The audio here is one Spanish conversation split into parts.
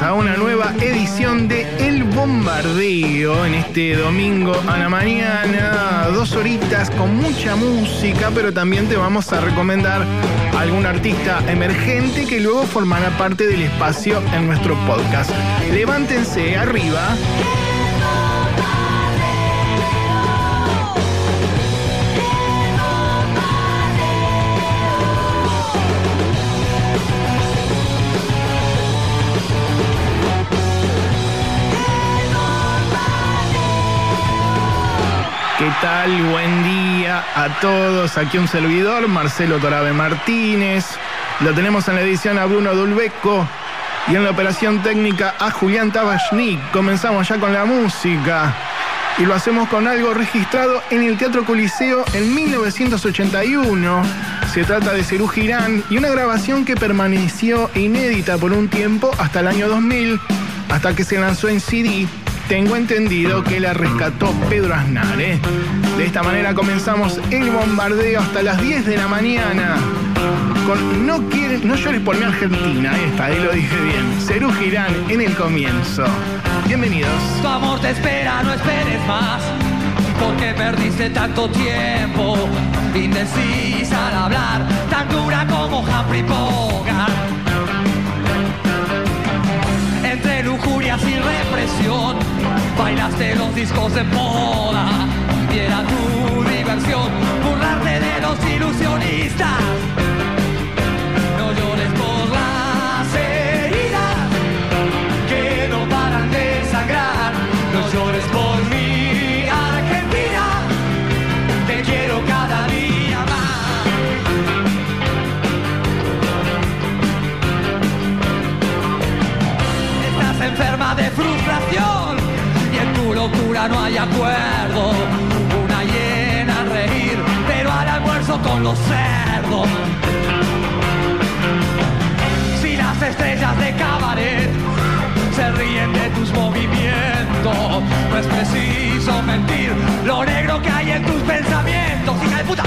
a una nueva edición de El Bombardeo en este domingo a la mañana. Dos horitas con mucha música, pero también te vamos a recomendar algún artista emergente que luego formará parte del espacio en nuestro podcast. Levántense arriba. ¿Qué tal? Buen día a todos. Aquí un servidor, Marcelo Torabe Martínez. Lo tenemos en la edición a Bruno Dulbeco y en la operación técnica a Julián Tabachnik. Comenzamos ya con la música y lo hacemos con algo registrado en el Teatro Coliseo en 1981. Se trata de Cerú y una grabación que permaneció inédita por un tiempo hasta el año 2000, hasta que se lanzó en CD tengo entendido que la rescató Pedro Aznar. ¿eh? De esta manera comenzamos el bombardeo hasta las 10 de la mañana. Con No, quieres, no llores por mi Argentina, esta, ahí lo dije bien. Cerú Girán en el comienzo. Bienvenidos. Tu amor te espera, no esperes más. Porque perdiste tanto tiempo. Indecisa al hablar, tan dura como Humphrey Bogart. Entre lujurias y represión, bailaste los discos de moda. Y era tu diversión burlarte de los ilusionistas. No hay acuerdo. Una llena al reír, pero al almuerzo con los cerdos. Si las estrellas de cabaret se ríen de tus movimientos, no es preciso mentir lo negro que hay en tus pensamientos, hija de puta.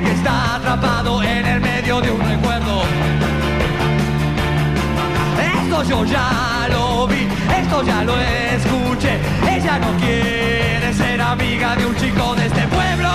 Que está atrapado en el medio de un recuerdo. Esto yo ya lo vi, esto ya lo escuché. Ella no quiere ser amiga de un chico de este pueblo.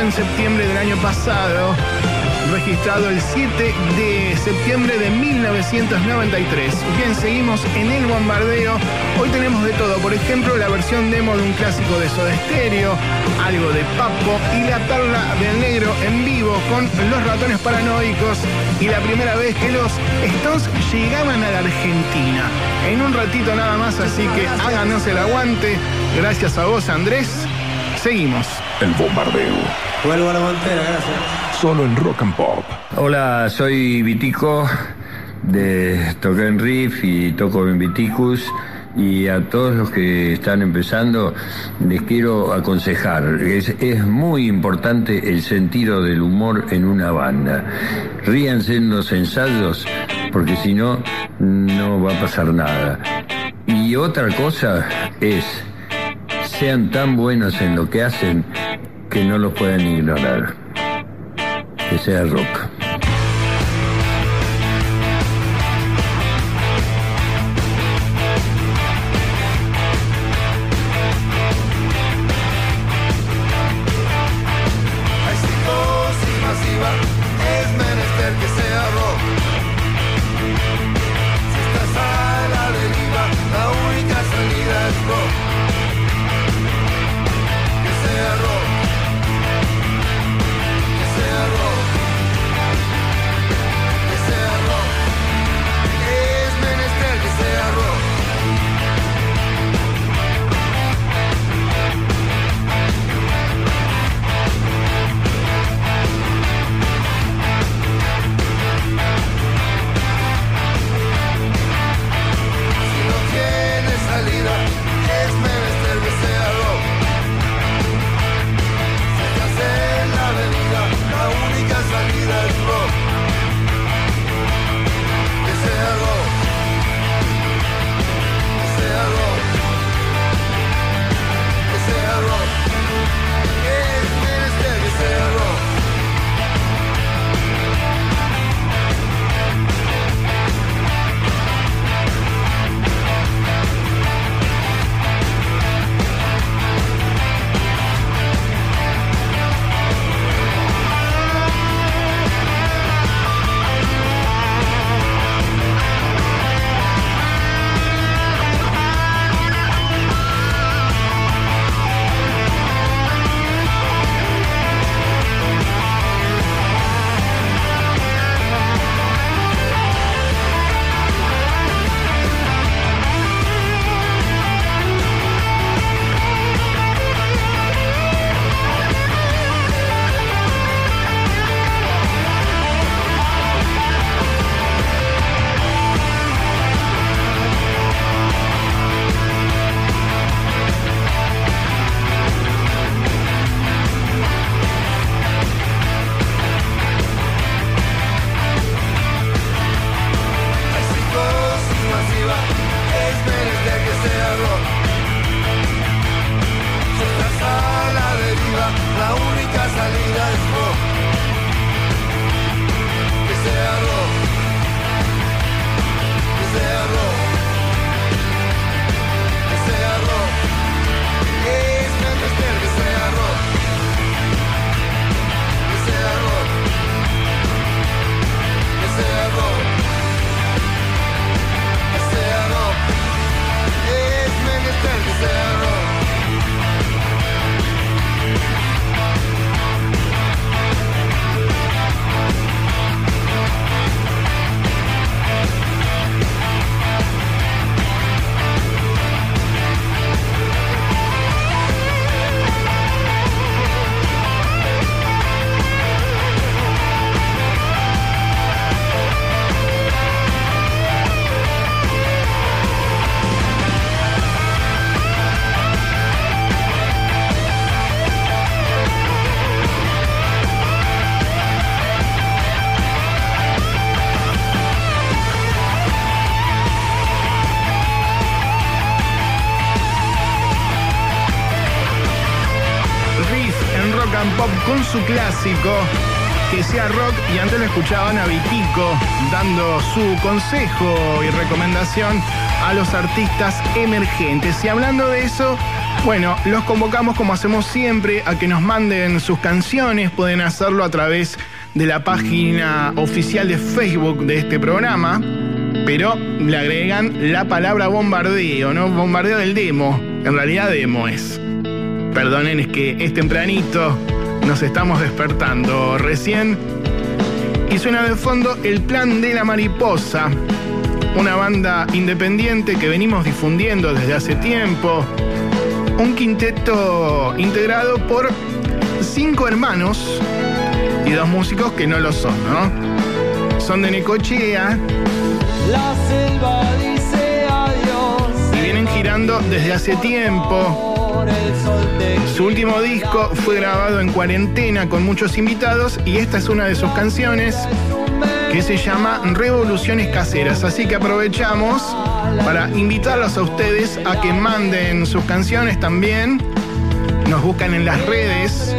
En septiembre del año pasado, registrado el 7 de septiembre de 1993. Bien, seguimos en el bombardeo. Hoy tenemos de todo, por ejemplo, la versión demo de un clásico de Soda Stereo, algo de Papo y la perla del negro en vivo con los ratones paranoicos y la primera vez que los Stones llegaban a la Argentina. En un ratito nada más, así que háganos el aguante. Gracias a vos, Andrés. Seguimos. El bombardeo. Vuelvo a la montera, gracias. Solo en rock and pop. Hola, soy Vitico de Token Riff y toco en Viticus. Y a todos los que están empezando, les quiero aconsejar, es, es muy importante el sentido del humor en una banda. Ríanse en los ensayos, porque si no, no va a pasar nada. Y otra cosa es sean tan buenos en lo que hacen que no los puedan ignorar. Que sea rock. Su consejo y recomendación a los artistas emergentes. Y hablando de eso, bueno, los convocamos como hacemos siempre a que nos manden sus canciones, pueden hacerlo a través de la página oficial de Facebook de este programa, pero le agregan la palabra bombardeo, ¿no? Bombardeo del demo, en realidad demo es. Perdonen, es que es tempranito, nos estamos despertando recién. Y suena de fondo El Plan de la Mariposa, una banda independiente que venimos difundiendo desde hace tiempo. Un quinteto integrado por cinco hermanos y dos músicos que no lo son, ¿no? Son de Necochea La selva dice adiós. y vienen girando desde hace tiempo. Su último disco fue grabado en cuarentena con muchos invitados y esta es una de sus canciones que se llama Revoluciones Caseras. Así que aprovechamos para invitarlos a ustedes a que manden sus canciones también. Nos buscan en las redes.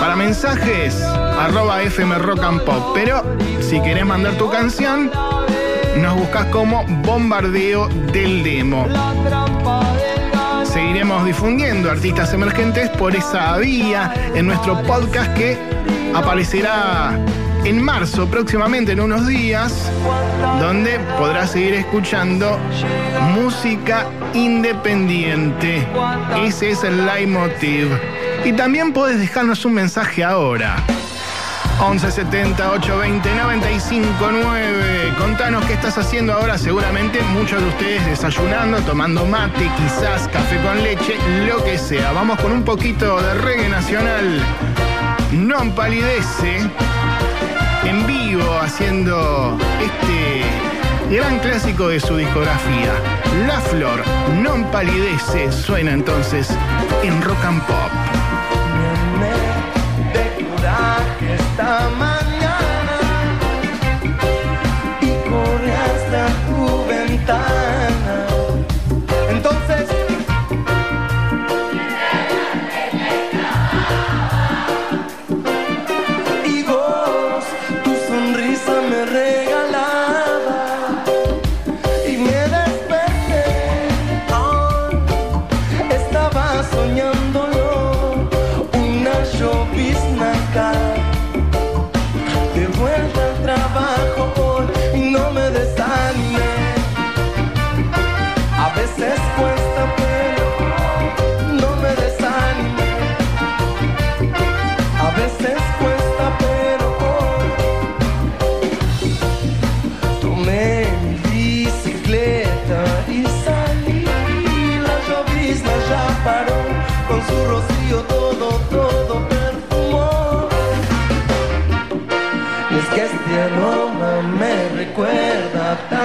Para mensajes, arroba FM Rock and Pop. Pero si querés mandar tu canción, nos buscas como Bombardeo del Demo. Seguiremos difundiendo artistas emergentes por esa vía en nuestro podcast que aparecerá en marzo, próximamente en unos días, donde podrás seguir escuchando música independiente. Ese es el leitmotiv. Y también puedes dejarnos un mensaje ahora. 1170 820 959. Contanos qué estás haciendo ahora. Seguramente muchos de ustedes desayunando, tomando mate, quizás café con leche, lo que sea. Vamos con un poquito de reggae nacional. Non palidece en vivo haciendo este gran clásico de su discografía. La Flor, non palidece, suena entonces en rock and pop. Tama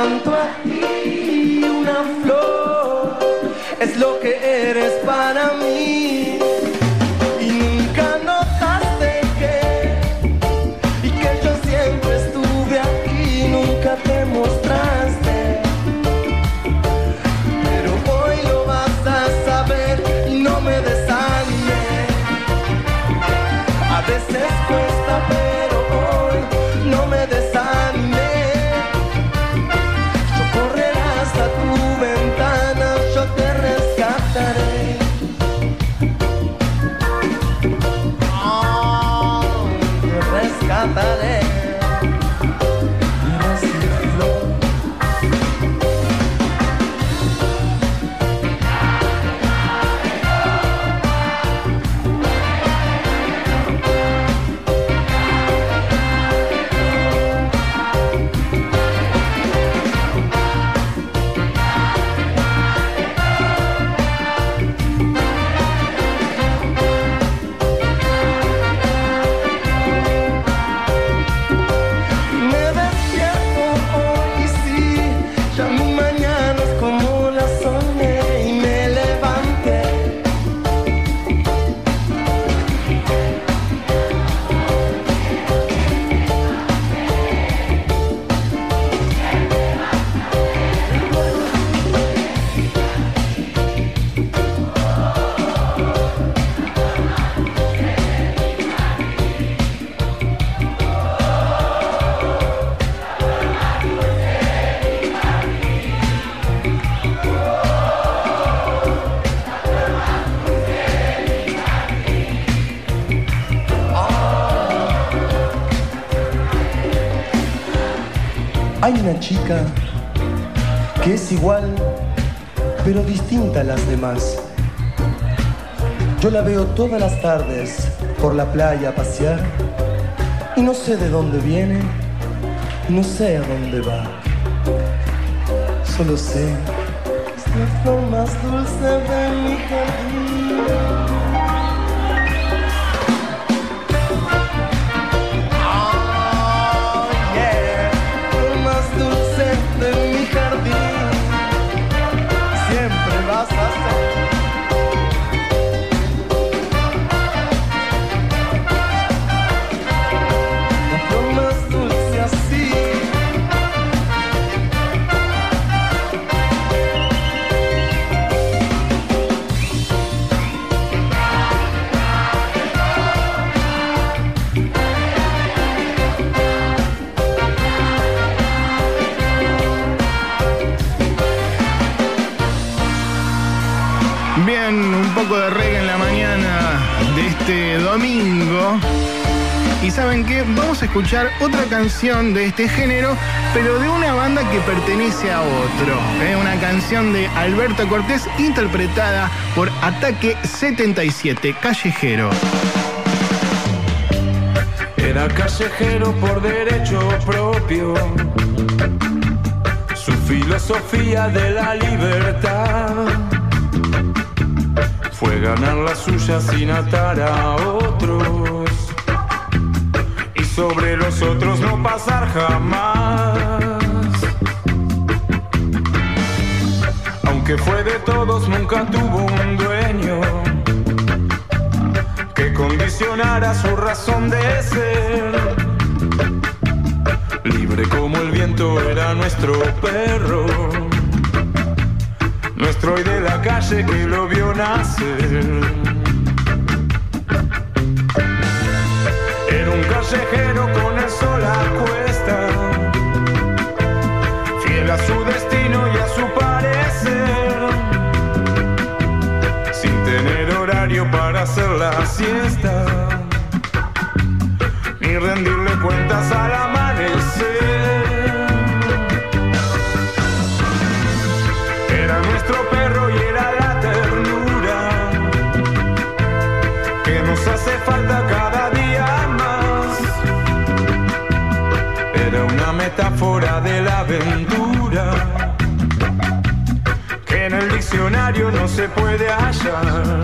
recuerda tanto a ti, una chica que es igual, pero distinta a las demás. Yo la veo todas las tardes por la playa a pasear y no sé de dónde viene, no sé a dónde va. Solo sé, es la flor más dulce de mi jardín. Escuchar otra canción de este género, pero de una banda que pertenece a otro. ¿eh? Una canción de Alberto Cortés interpretada por Ataque 77, Callejero. Era callejero por derecho propio. Su filosofía de la libertad fue ganar la suya sin atar a otros y sobre los otros no pasar jamás. Aunque fue de todos, nunca tuvo un dueño que condicionara su razón de ser. Libre como el viento era nuestro perro nuestro hoy de la calle que lo vio nacer. Callejero con el sol a cuesta, fiel a su destino y a su parecer, sin tener horario para hacer la siesta, ni rendirle cuentas al amanecer. Metáfora de la aventura que en el diccionario no se puede hallar.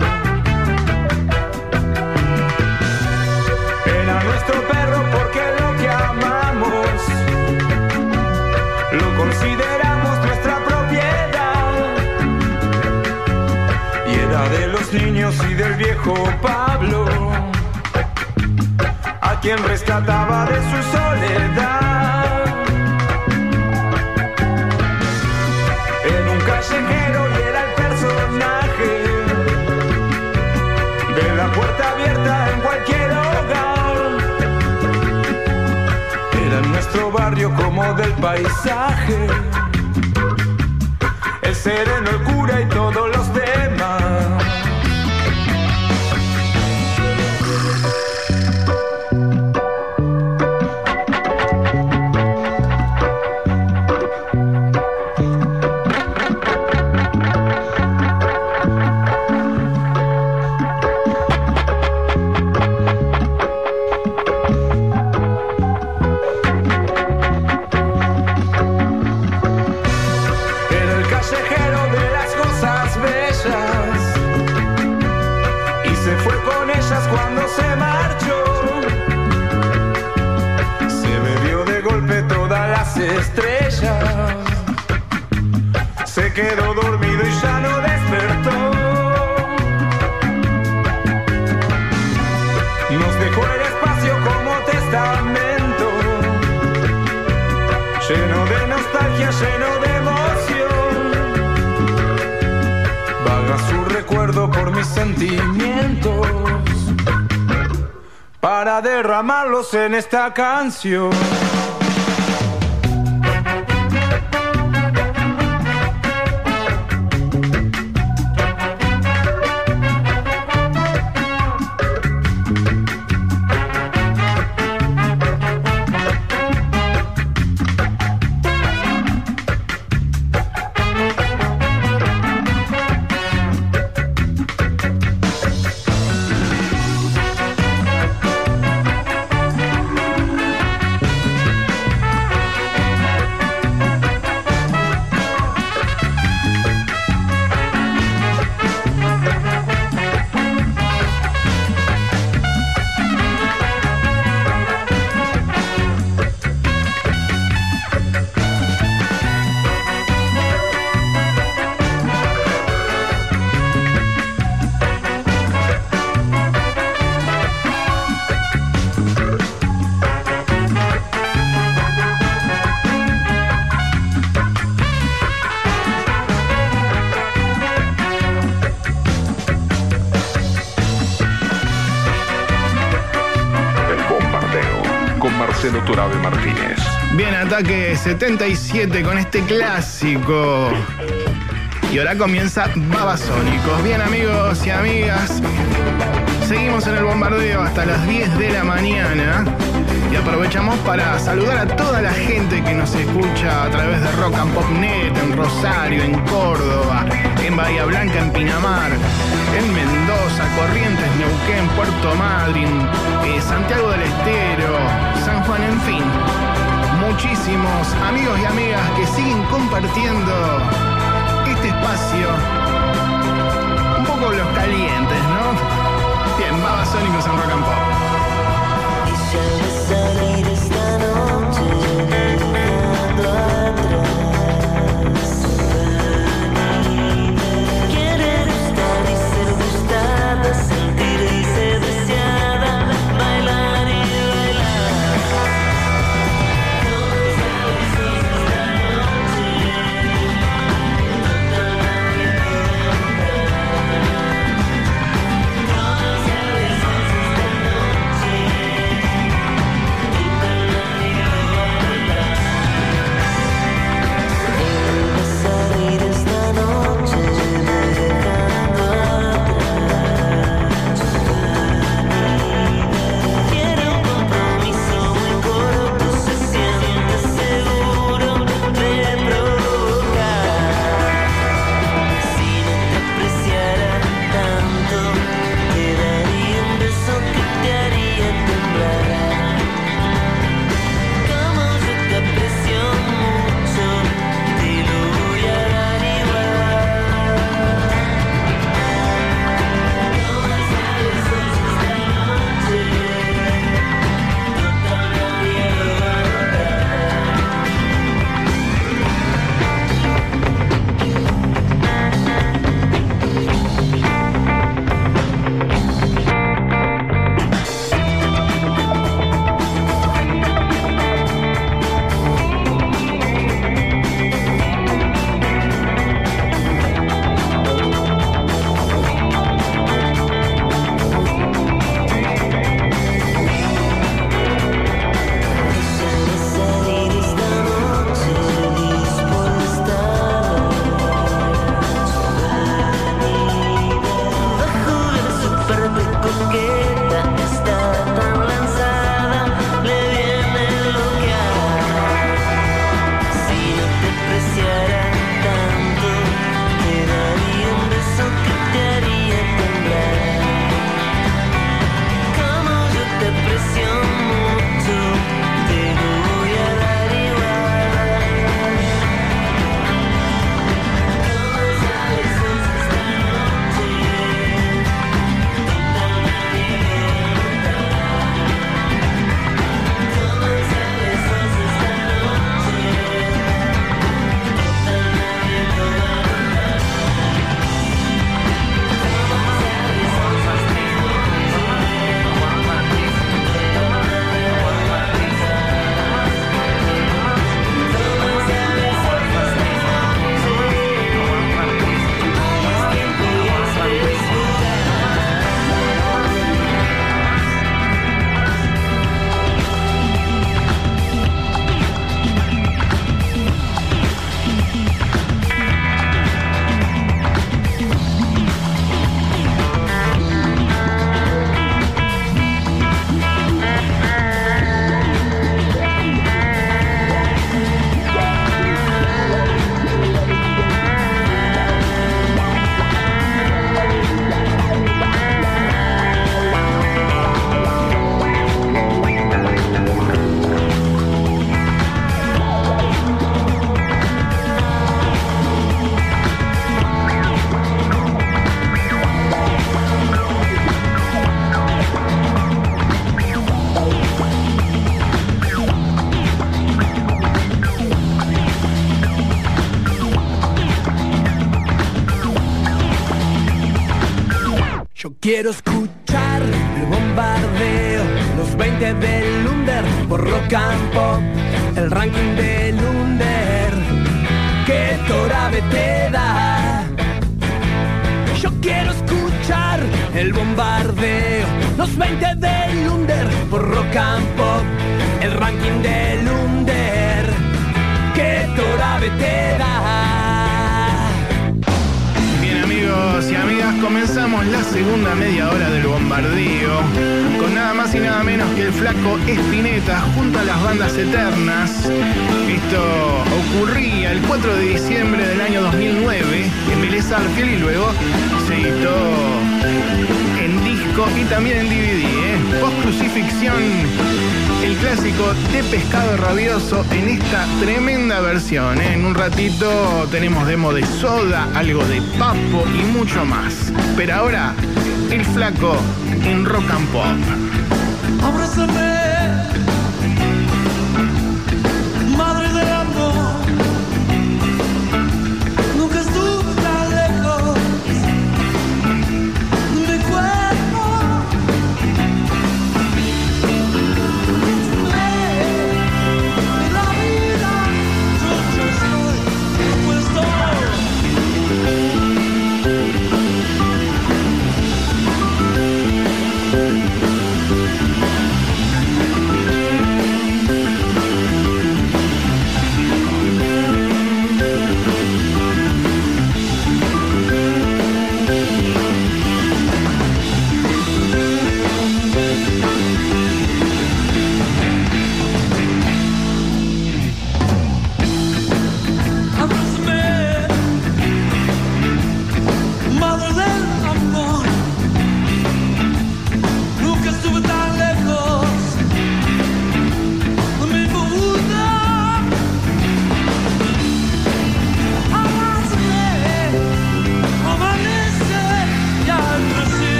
Era nuestro perro porque lo que amamos lo consideramos nuestra de los niños y del viejo Pablo, a quien rescataba de su soledad. Nuestro barrio como del paisaje. El sereno, el cura y todos los mis sentimientos, para derramarlos en esta canción. 77 con este clásico. Y ahora comienza Babasónicos. Bien amigos y amigas, seguimos en el bombardeo hasta las 10 de la mañana y aprovechamos para saludar a toda la gente que nos escucha a través de Rock and Pop Net, en Rosario, en Córdoba, en Bahía Blanca, en Pinamar, en Mendoza, Corrientes, Neuquén, Puerto Madryn, eh, Santiago del Estero, San Juan, en fin muchísimos amigos y amigas que siguen compartiendo este espacio. Un poco los calientes, ¿no? Bien, babasónicos en Rock and Pop.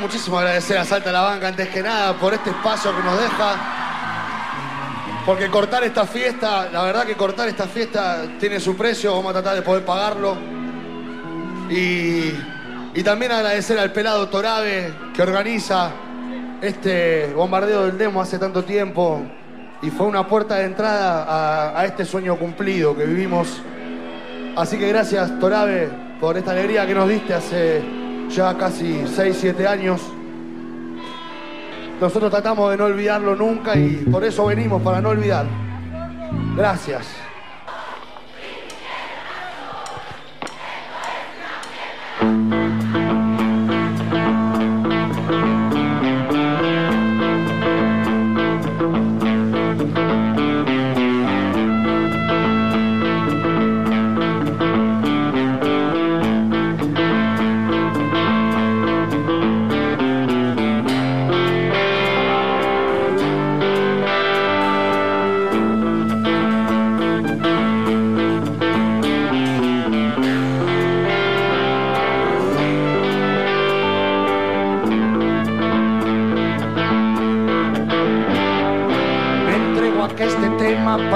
Muchísimo agradecer a Salta la Banca antes que nada por este espacio que nos deja. Porque cortar esta fiesta, la verdad que cortar esta fiesta tiene su precio, vamos a tratar de poder pagarlo. Y, también agradecer al pelado Torabe que organiza este bombardeo del demo hace tanto tiempo y fue una puerta de entrada a este sueño cumplido que vivimos. Así que gracias Torabe por esta alegría que nos diste hace ya casi 6, 7 años. Nosotros tratamos de no olvidarlo nunca y por eso venimos, para no olvidar. Gracias.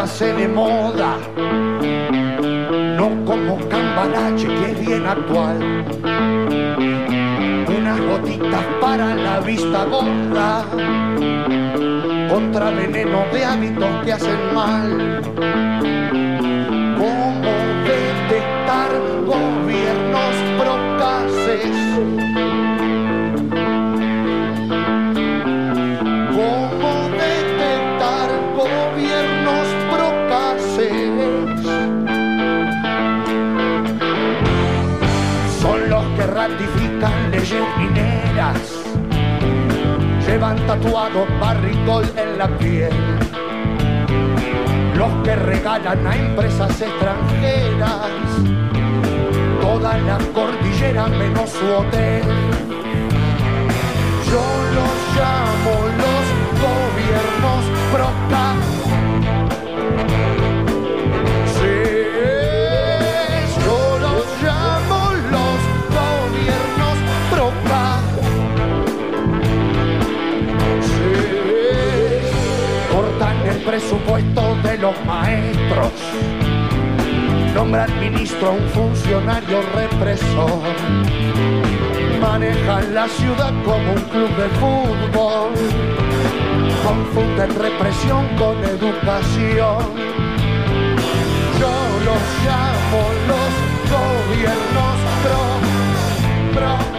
Pase de moda, no como cambalache que es bien actual. Unas gotitas para la vista gorda, contra veneno de hábitos que hacen mal. Llevan tatuado barricol en la piel. Los que regalan a empresas extranjeras toda la cordillera menos su hotel. Yo los llamo los gobiernos proca. Presupuesto de los maestros. Nombran ministro a un funcionario represor manejan la ciudad como un club de fútbol, confunden represión con educación. Yo los llamo los gobiernos pro, pro.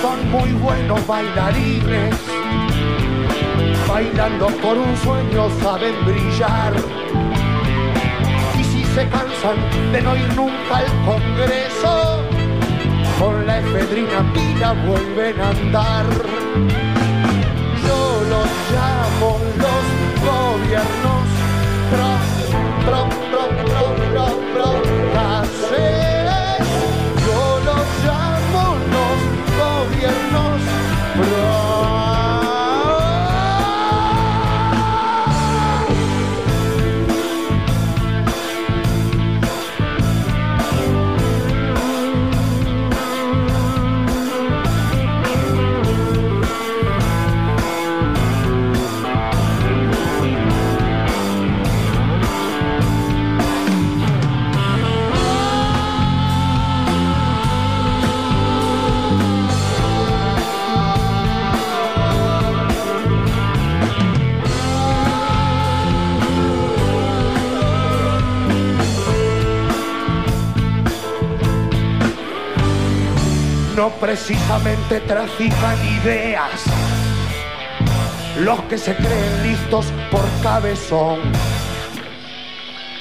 Son muy buenos bailarines. Bailando por un sueño saben brillar. Y si se cansan de no ir nunca al Congreso, con la efedrina pila vuelven a andar. Yo los llamo los gobiernos no precisamente trafican ideas. Los que se creen listos por cabezón.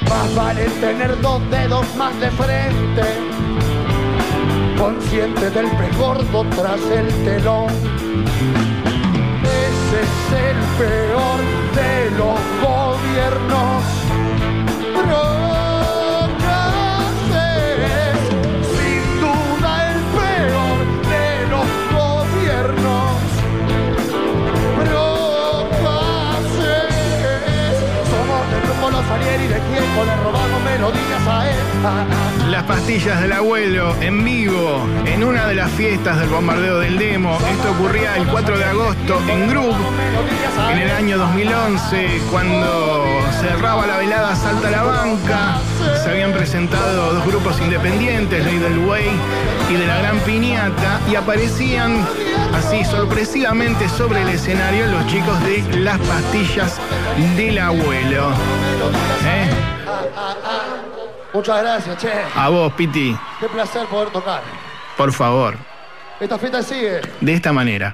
Más vale tener dos dedos más de frente, consciente del pez gordo tras el telón. Ese es el peor de los gobiernos. Del abuelo en vivo en una de las fiestas del bombardeo del demo. Esto ocurría el 4 de agosto en Group en el año 2011 cuando cerraba la velada Salta la Banca. Se habían presentado dos grupos independientes, Ley del Way y de la Gran Piñata y aparecían así sorpresivamente sobre el escenario los chicos de las pastillas del abuelo. ¿Eh? Muchas gracias, che. A vos, Piti, Qué placer poder tocar. por favor, Esta fiesta sigue. de esta manera.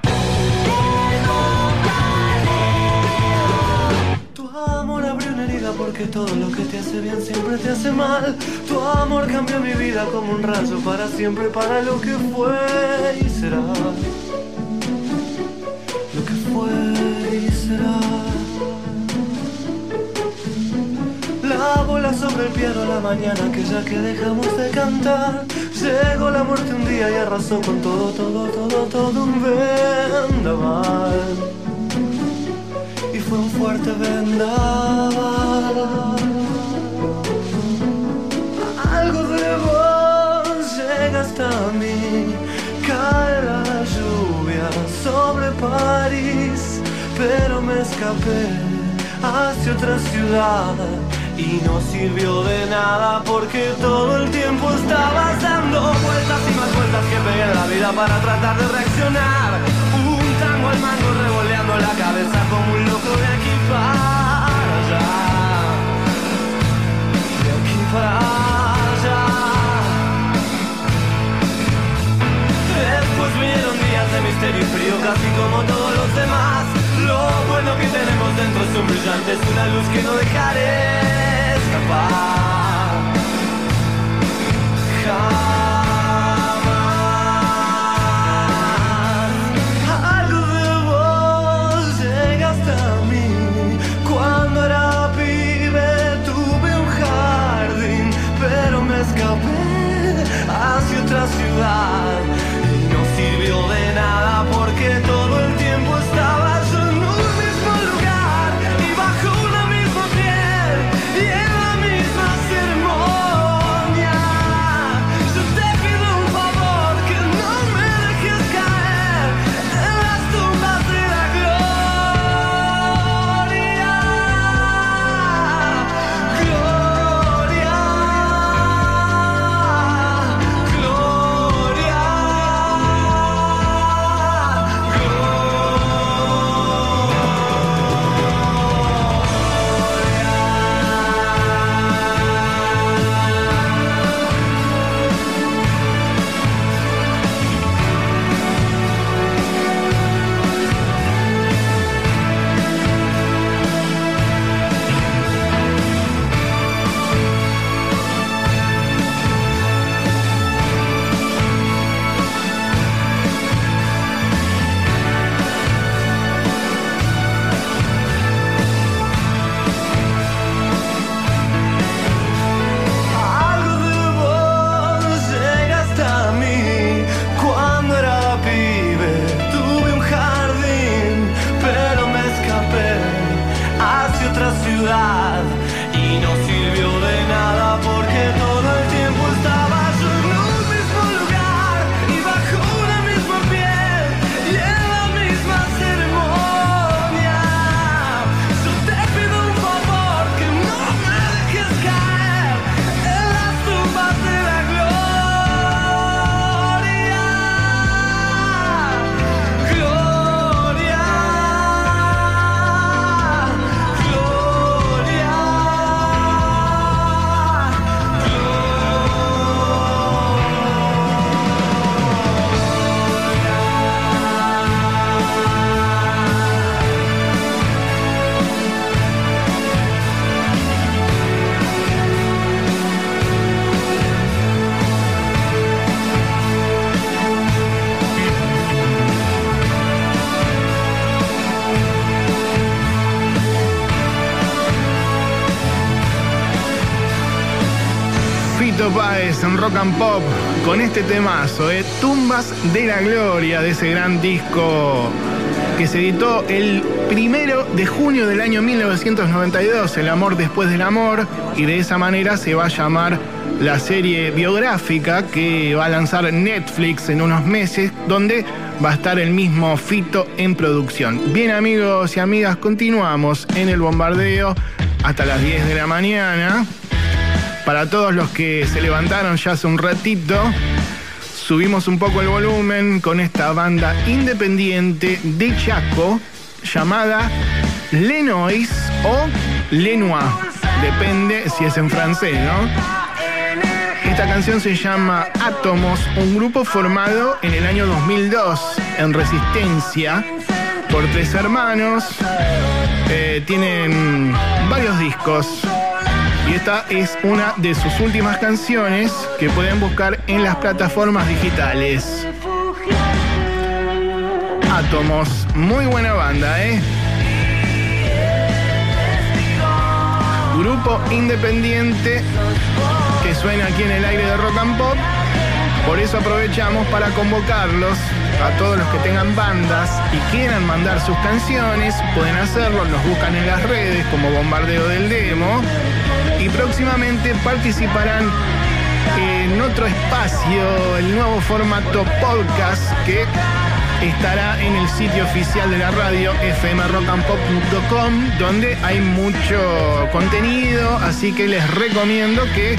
Tu amor abrió una herida porque todo lo que te hace bien siempre te hace mal. Tu amor cambió mi vida como un rayo para siempre, para lo que fue y será. Lo que fue y será. A volar sobre el piano la mañana que ya que dejamos de cantar. Llegó la muerte un día y arrasó con todo, todo, todo, todo un vendaval. Y fue un fuerte vendaval. Algo de vos llega hasta mí. Cae la lluvia sobre París Pero me escapé hacia otra ciudad y no sirvió de nada porque todo el tiempo estabas dando vueltas y más vueltas que pegué en la vida para tratar de reaccionar. Un tango al mango revoleando la cabeza como un loco de aquí para allá. De aquí para allá. Después vinieron días de misterio y frío casi como todos los demás. Lo bueno que tenemos dentro es un brillante, es una luz que no dejaré escapar. Jamás. Algo de vos llega hasta mí. Cuando era pibe tuve un jardín, pero me escapé hacia otra ciudad y no sirvió de nada porque todo Rock and Pop con este temazo, ¿eh? Tumbas de la Gloria de ese gran disco que se editó el primero de junio del año 1992, El amor después del amor, y de esa manera se va a llamar la serie biográfica que va a lanzar Netflix en unos meses, donde va a estar el mismo Fito en producción. Bien amigos y amigas, continuamos en el bombardeo hasta las 10 de la mañana. Para todos los que se levantaron ya hace un ratito, subimos un poco el volumen con esta banda independiente de Chaco llamada Lenois o Lenoir. Depende si es en francés, ¿no? Esta canción se llama Átomos, un grupo formado en el año 2002 en Resistencia por tres hermanos. Eh, tienen varios discos. Esta es una de sus últimas canciones que pueden buscar en las plataformas digitales. Átomos, muy buena banda, ¿eh? Grupo independiente que suena aquí en el aire de Rock and Pop. Por eso aprovechamos para convocarlos a todos los que tengan bandas y quieran mandar sus canciones. Pueden hacerlo, los buscan en las redes como Bombardeo del Demo. Y próximamente participarán en otro espacio, el nuevo formato podcast que estará en el sitio oficial de la radio fmrockandpop.com donde hay mucho contenido, así que les recomiendo que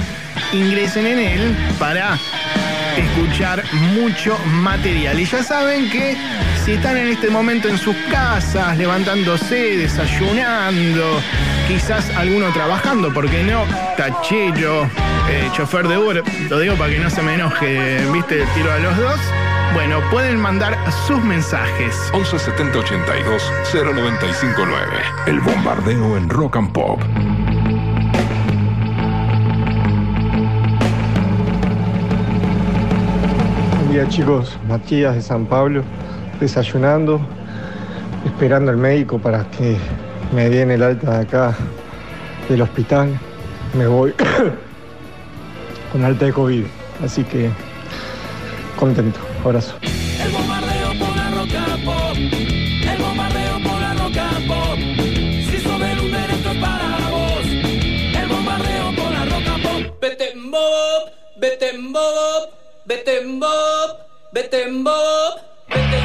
ingresen en él para escuchar mucho material. Y ya saben que si están en este momento en sus casas, levantándose, desayunando, quizás alguno trabajando, porque no, tachero, eh, chofer de Uber, lo digo para que no se me enoje, viste, tiro a los dos. Bueno, pueden mandar sus mensajes. 11 70 82 0959. El bombardeo en rock and pop. Chicos, Matías de San Pablo, desayunando, esperando al médico para que me den el alta de acá del hospital. Me voy con alta de COVID, así que contento, abrazo. Vete en bob, vete en bob, vete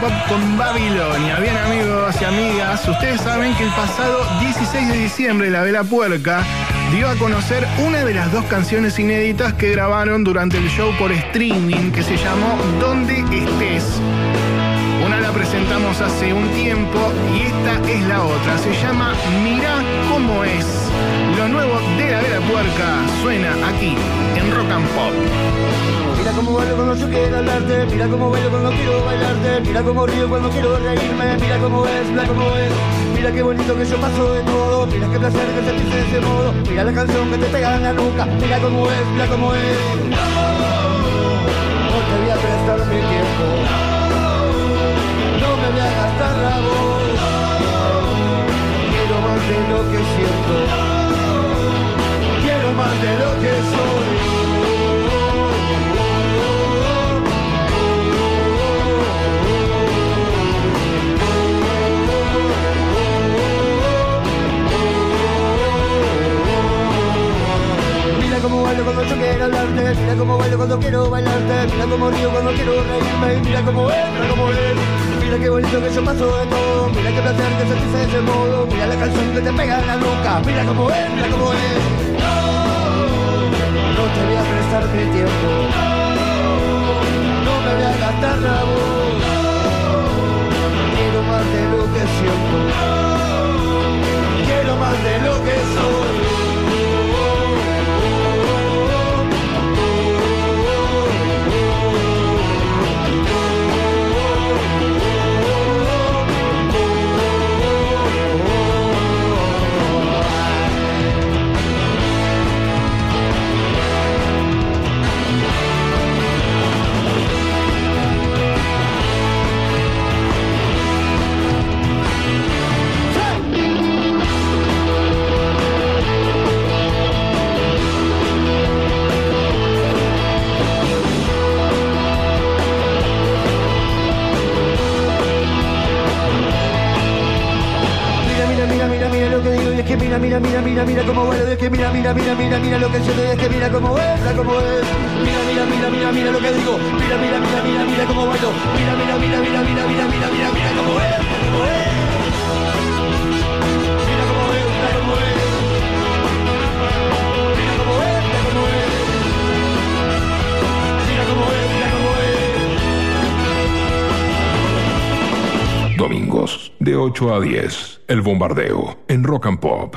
pop con Babilonia. Bien amigos y amigas, ustedes saben que el pasado 16 de diciembre la Vela Puerca dio a conocer una de las dos canciones inéditas que grabaron durante el show por streaming que se llamó Donde estés. Una la presentamos hace un tiempo y esta es la otra. Se llama Mirá cómo es. Lo nuevo de la Vela Puerca suena aquí en Rock and Pop. Cuando yo quiero hablarte, mira cómo bailo cuando quiero bailarte, mira cómo río cuando quiero reírme, mira cómo es, mira cómo es, mira qué bonito que yo paso de todo, mira qué placer que sentís de ese modo, mira la canción que te pega en la nuca, mira cómo es, mira cómo es. No te voy a prestar mi tiempo, no me voy a gastar la voz, quiero más de lo que siento, quiero más de lo que soy. Cuando yo quiero hablarte, mira cómo bailo cuando quiero bailarte, mira cómo río cuando quiero reírme, mira cómo es, mira cómo es, mira qué bonito que yo paso de todo, mira qué placer que sentís de ese modo, mira la canción que te pega en la nuca, mira cómo es, mira cómo es. No te voy a prestar mi tiempo, no me voy a gastar la voz, quiero más de lo que siento, quiero más de lo que soy. mira, mira, mira, mira, mira lo que yo te dejé, mira cómo es, mira cómo es. Mira, mira, mira, mira, mira lo que digo. Mira, mira, mira, mira, mira cómo bailo. Mira, mira, mira, mira, mira, mira, mira, mira cómo es. Mira cómo es, mira cómo es. Mira cómo es, mira cómo es. Mira cómo es, mira cómo es. Domingos de 8 a 10, El Bombardeo en Rock and Pop.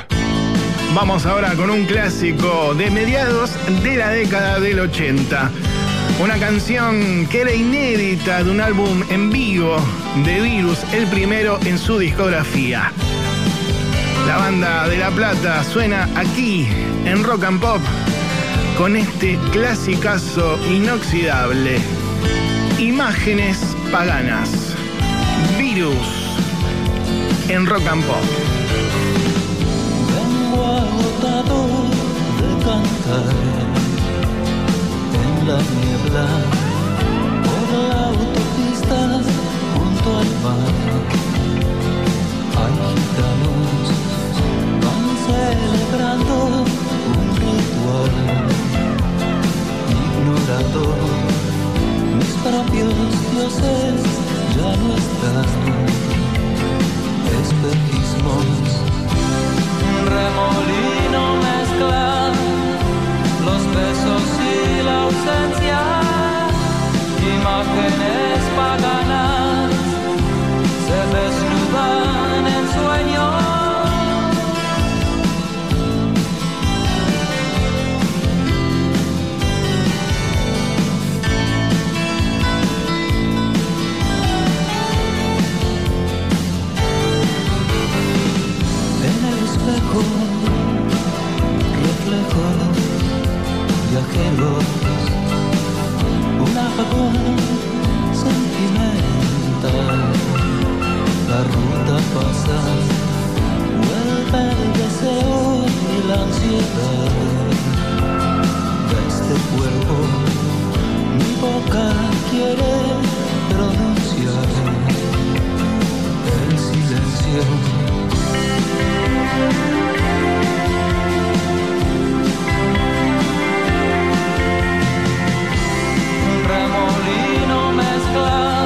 Vamos ahora con un clásico de mediados de la década del 80. Una canción que era inédita de un álbum en vivo de Virus, el primero en su discografía. La banda de La Plata suena aquí en Rock and Pop con este clasicazo inoxidable. Imágenes paganas. Virus en Rock and Pop. De cantar en la niebla por la autopista junto al mar. Hay gitanos van celebrando un ritual, ignorando mis propios dioses ya no están. Espejismos remolino mezcla los besos y la ausencia, imágenes paganas se desnudan en sueños. Viajeros, un apagón sentimental. La ruta pasa, vuelve el deseo y la ansiedad de este cuerpo. Mi boca quiere pronunciar el silencio. remolino mezclado.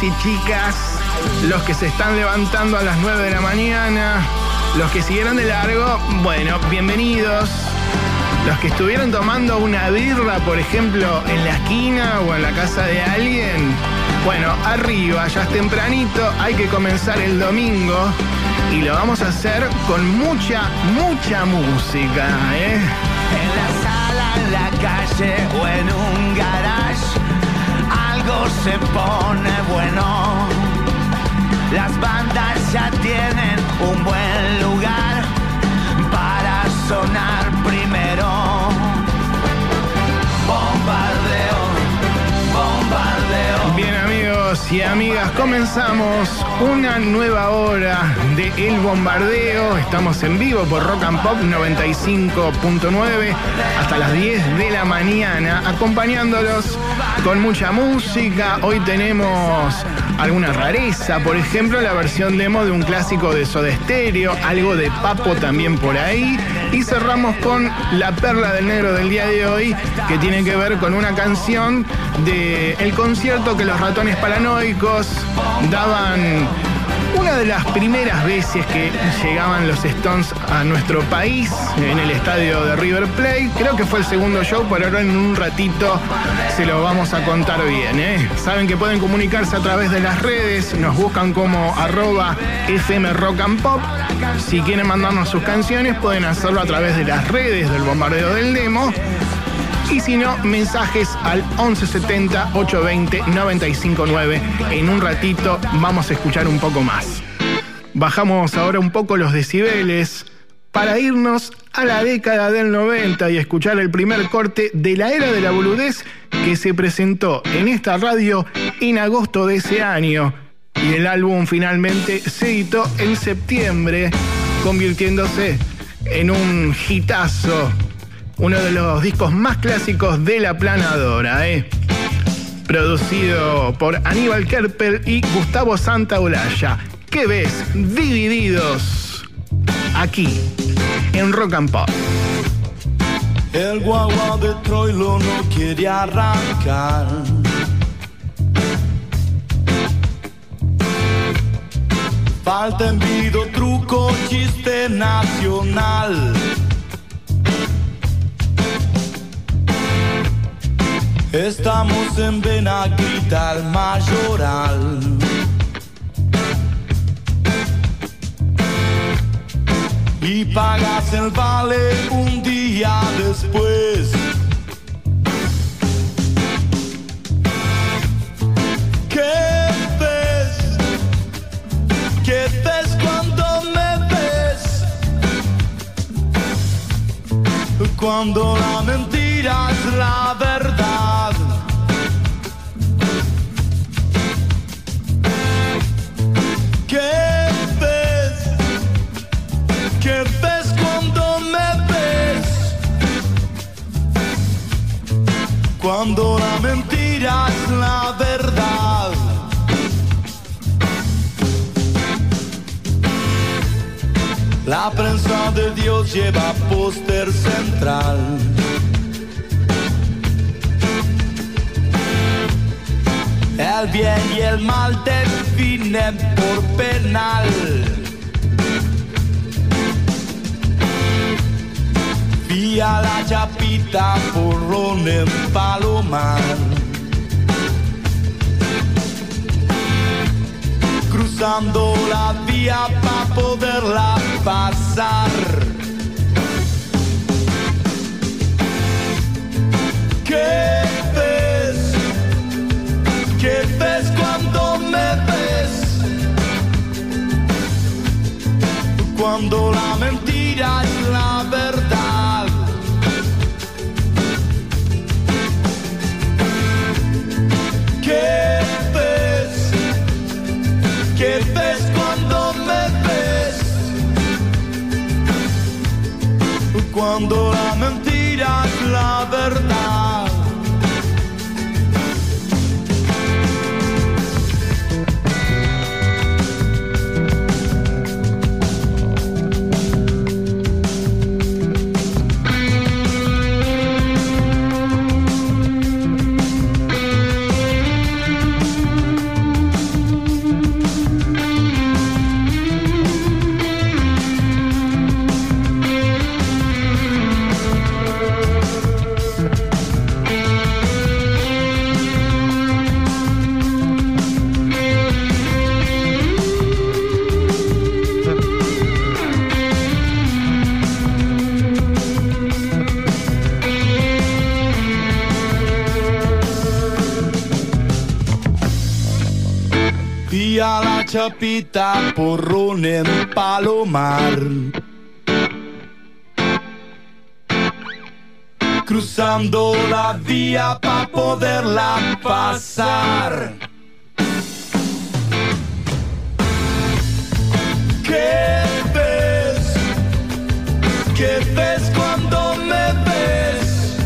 Y chicas, los que se están levantando a las 9 de la mañana, los que siguieron de largo, bueno, bienvenidos. Los que estuvieron tomando una birra, por ejemplo, en la esquina o en la casa de alguien, bueno, arriba, ya es tempranito, hay que comenzar el domingo. y lo vamos a hacer con mucha, mucha música, ¿eh? En la sala, en la calle o en un garage, se pone bueno. Las bandas ya tienen un buen lugar para sonar primero. Bombardeo, bombardeo. Bien amigos y amigas, comenzamos una nueva hora de El Bombardeo. Estamos en vivo por Rock and Pop 95.9 hasta las 10 de la mañana, acompañándolos con mucha música. Hoy tenemos alguna rareza, por ejemplo la versión demo de un clásico de Soda Stereo, algo de Papo también por ahí. Y cerramos con la perla del negro del día de hoy, que tiene que ver con una canción del el concierto que los ratones paranoicos daban una de las primeras veces que llegaban los Stones a nuestro país en el estadio de River Plate. Creo que fue el segundo show, pero ahora en un ratito se lo vamos a contar bien. ¿eh? Saben que pueden comunicarse a través de las redes, nos buscan como arroba FM Rock and Pop. Si quieren mandarnos sus canciones, pueden hacerlo a través de las redes del bombardeo del demo. Y si no, mensajes al 1170 820 959. En un ratito vamos a escuchar un poco más. Bajamos ahora un poco los decibeles para irnos a la década del 90 y escuchar el primer corte de la era de la boludez que se presentó en esta radio en agosto de ese año. Y el álbum finalmente se editó en septiembre, convirtiéndose en un hitazo uno de los discos más clásicos de la planadora, ¿eh? producido por Aníbal Kerpel y Gustavo Santaolalla. ¿Qué ves? Divididos aquí en Rock and Pop. El guagua de Troilo no quiere arrancar. Falta envido, truco, chiste nacional. Estamos en Benaguita, Mayoral. Y pagas el vale un día después. ¿Qué ves? ¿Qué ves cuando me ves? Cuando la mentira es la verdad. Cuando la mentira es la verdad. La prensa de Dios lleva póster central. El bien y el mal definen por penal. Vía la porrón en Palomar. Cruzando la vía para poderla pasar. ¿Qué ves? ¿Qué ves cuando me ves? Cuando la mentira es la verdad. Cuando la chapita porrón en Palomar. Cruzando la vía para poderla pasar. ¿Qué ves? ¿Qué ves cuando me ves?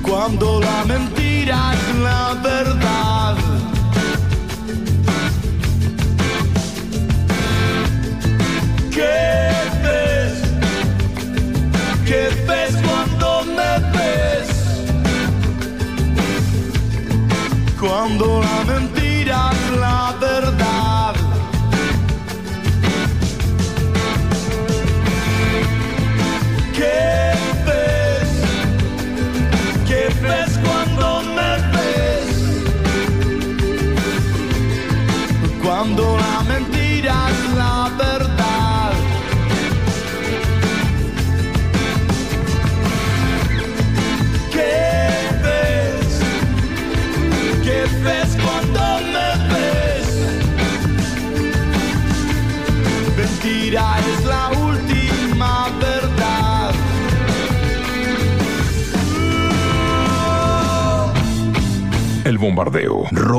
Cuando la mentira es la verdad. Cuando la mentira es la verdad.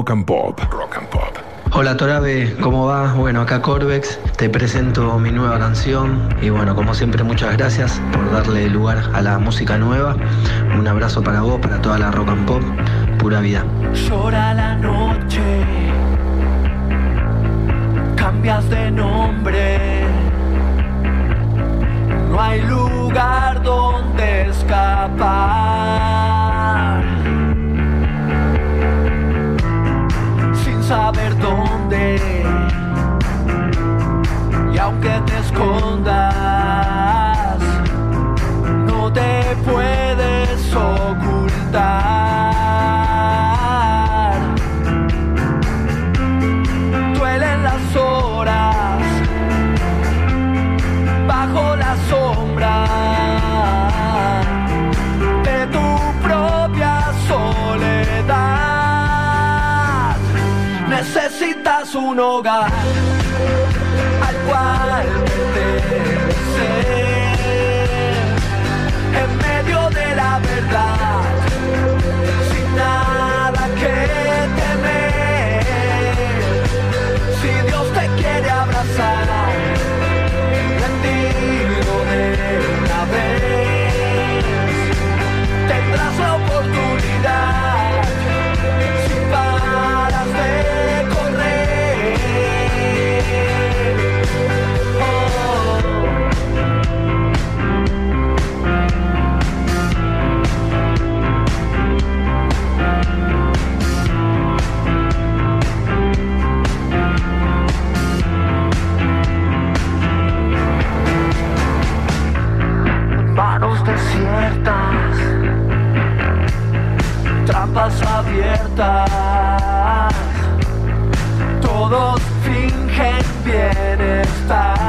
Rock and pop. Rock and pop. Hola Torabe, ¿cómo va? Bueno, acá Corbex, te presento mi nueva canción y bueno, como siempre muchas gracias por darle lugar a la música nueva. Un abrazo para vos, para toda la rock and pop, pura vida. Llora la noche, cambias de nombre. No hay lugar donde escapar. Saber dónde. Y aunque te escondas, no te puedes ocultar. Un hogar al cual desiertas, trampas abiertas, todos fingen bienestar.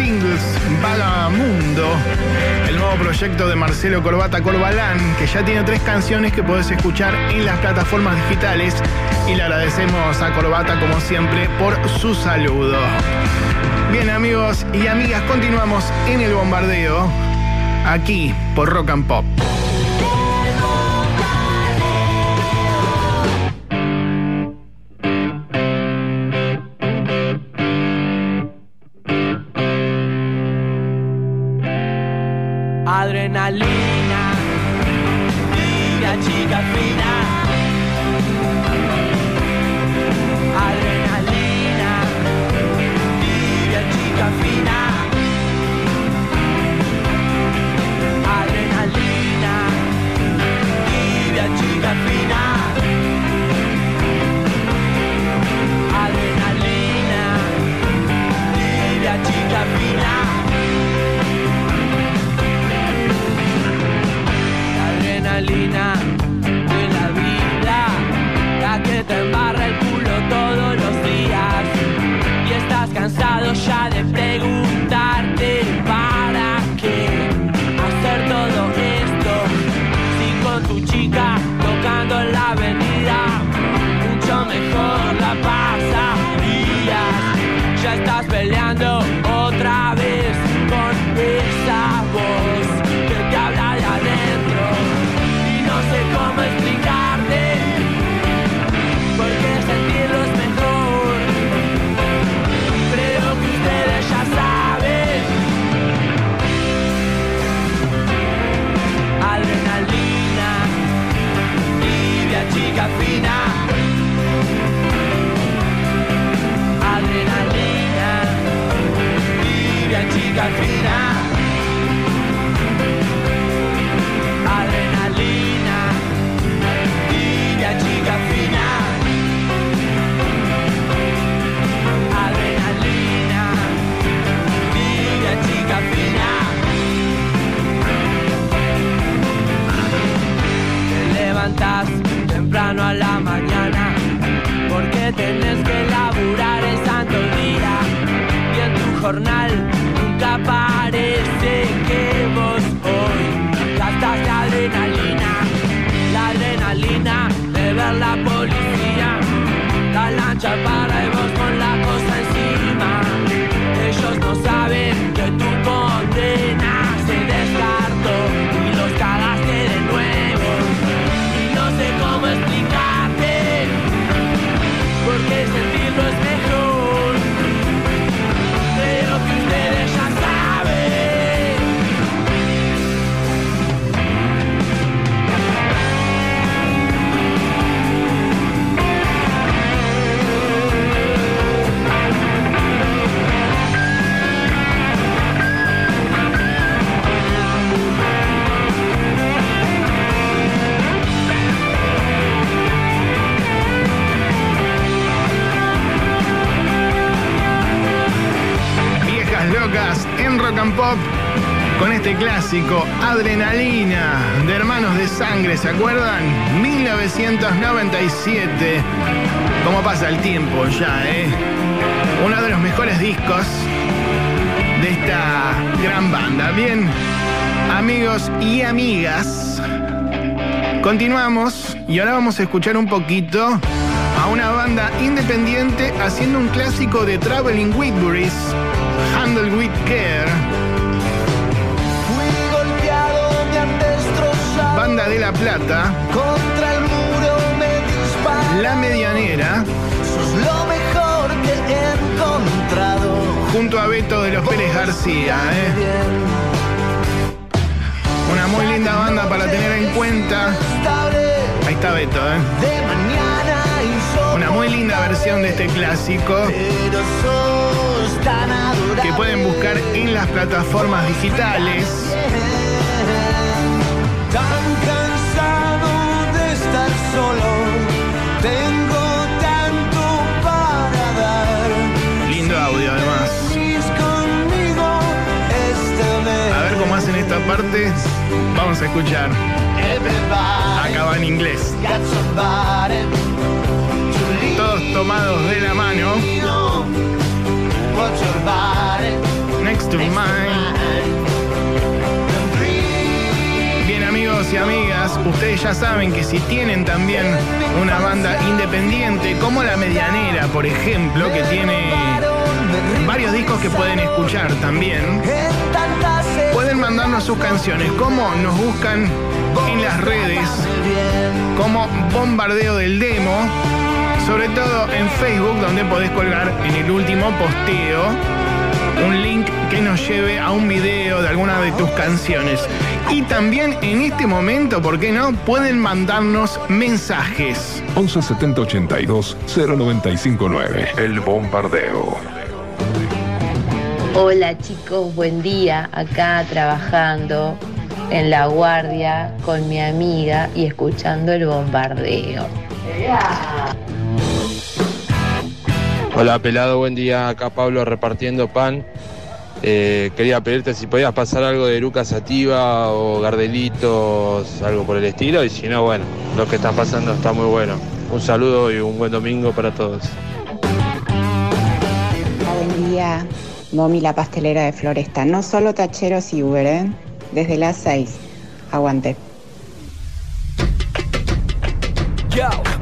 Singles, Vagamundo, el nuevo proyecto de Marcelo Corbata Corbalán, que ya tiene tres canciones que podés escuchar en las plataformas digitales y le agradecemos a Corbata como siempre por su saludo. Bien amigos y amigas, continuamos en el bombardeo aquí por Rock and Pop. Pop con este clásico Adrenalina de Hermanos de Sangre, ¿se acuerdan? 1997. ¿Cómo pasa el tiempo ya, eh? Uno de los mejores discos de esta gran banda. Bien, amigos y amigas, continuamos y ahora vamos a escuchar un poquito a una banda independiente haciendo un clásico de Traveling Wilburys, Handle with Care. De La Plata, Contra el muro me. La Medianera, Sos lo mejor que he encontrado. junto a Beto de los Pérez García. ¿eh? Una muy linda banda para tener en cuenta. Ahí está Beto, ¿eh? De mañana Una muy linda versión de este clásico Pero sos tan adorable. que pueden buscar en las plataformas digitales. Parte. Vamos a escuchar. Va en inglés. Todos tomados de la mano. Next to mine. Bien amigos y amigas, ustedes ya saben que si tienen también una banda independiente como La Medianera, por ejemplo, que tiene varios discos que pueden escuchar también, mandarnos sus canciones. ¿Cómo nos buscan en las redes? Como Bombardeo del Demo, sobre todo en Facebook, donde podés colgar en el último posteo un link que nos lleve a un video de alguna de tus canciones. Y también en este momento, ¿por qué no? Pueden mandarnos mensajes. 11 70 82 0959. El bombardeo. Hola chicos, buen día. Acá trabajando en la guardia con mi amiga y escuchando el bombardeo. Hola pelado, buen día. Acá Pablo repartiendo pan. Eh, quería pedirte si podías pasar algo de Lucas Sativa o Gardelitos, algo por el estilo. Y si no, bueno, lo que están pasando está muy bueno. Un saludo y un buen domingo para todos. Buen día, Momi la pastelera de Floresta. No solo tacheros y Uber, ¿eh? Desde las 6. Aguante.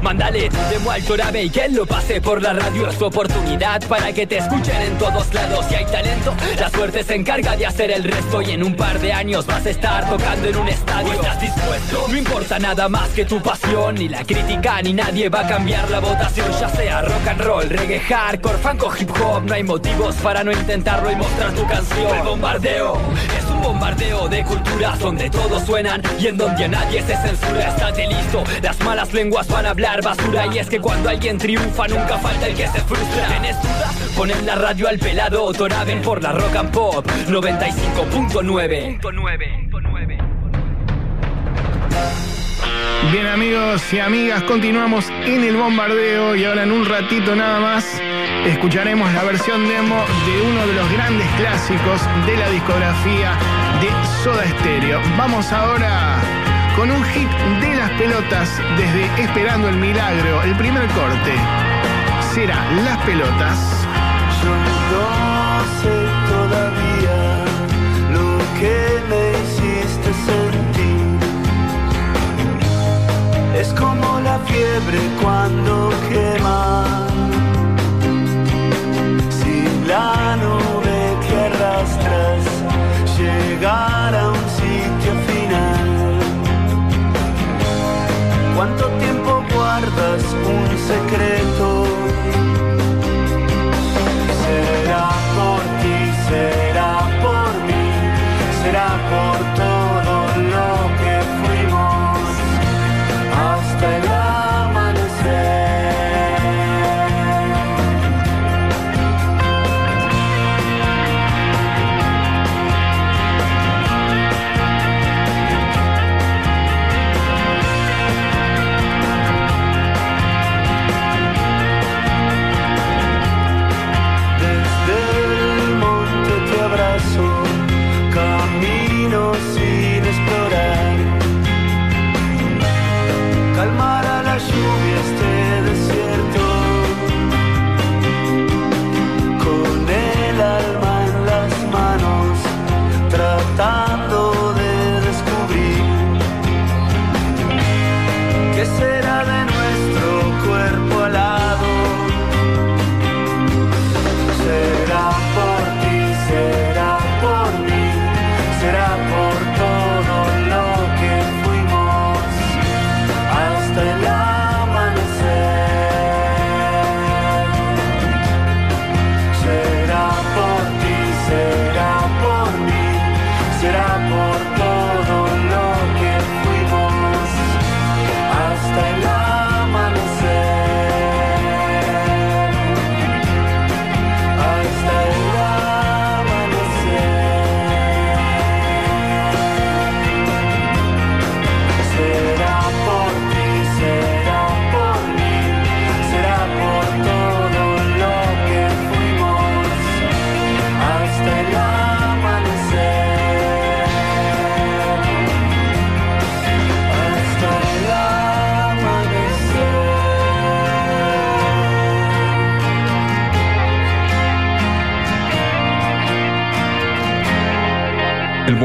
Mándale tu demo al Torabe y que lo pase por la radio. Es tu oportunidad para que te escuchen en todos lados. Si hay talento, la suerte se encarga de hacer el resto. Y en un par de años vas a estar tocando en un estadio. ¿Estás dispuesto? No importa nada más que tu pasión. Ni la crítica ni nadie va a cambiar la votación. Ya sea rock and roll, reggae, hardcore, funk o hip hop. No hay motivos para no intentarlo y mostrar tu canción. El bombardeo es un bombardeo de culturas Donde todos suenan y en donde a nadie se censura Estate listo, las malas lenguas van a hablar basura. Y es que cuando alguien triunfa nunca falta el que se frustra. ¿Tienes duda? Ponen la radio al pelado. Toraben por la rock and pop. 95.9 Bien amigos y amigas, continuamos en el bombardeo y ahora en un ratito nada más escucharemos la versión demo de uno de los grandes clásicos de la discografía de Soda Stereo. Vamos ahora con un hit de las pelotas desde Esperando el Milagro, el primer corte. Será Las Pelotas. Yo no sé todavía lo que me hiciste sentir. Es como la fiebre cuando quema. Llegar a un sitio final. ¿Cuánto tiempo guardas un secreto?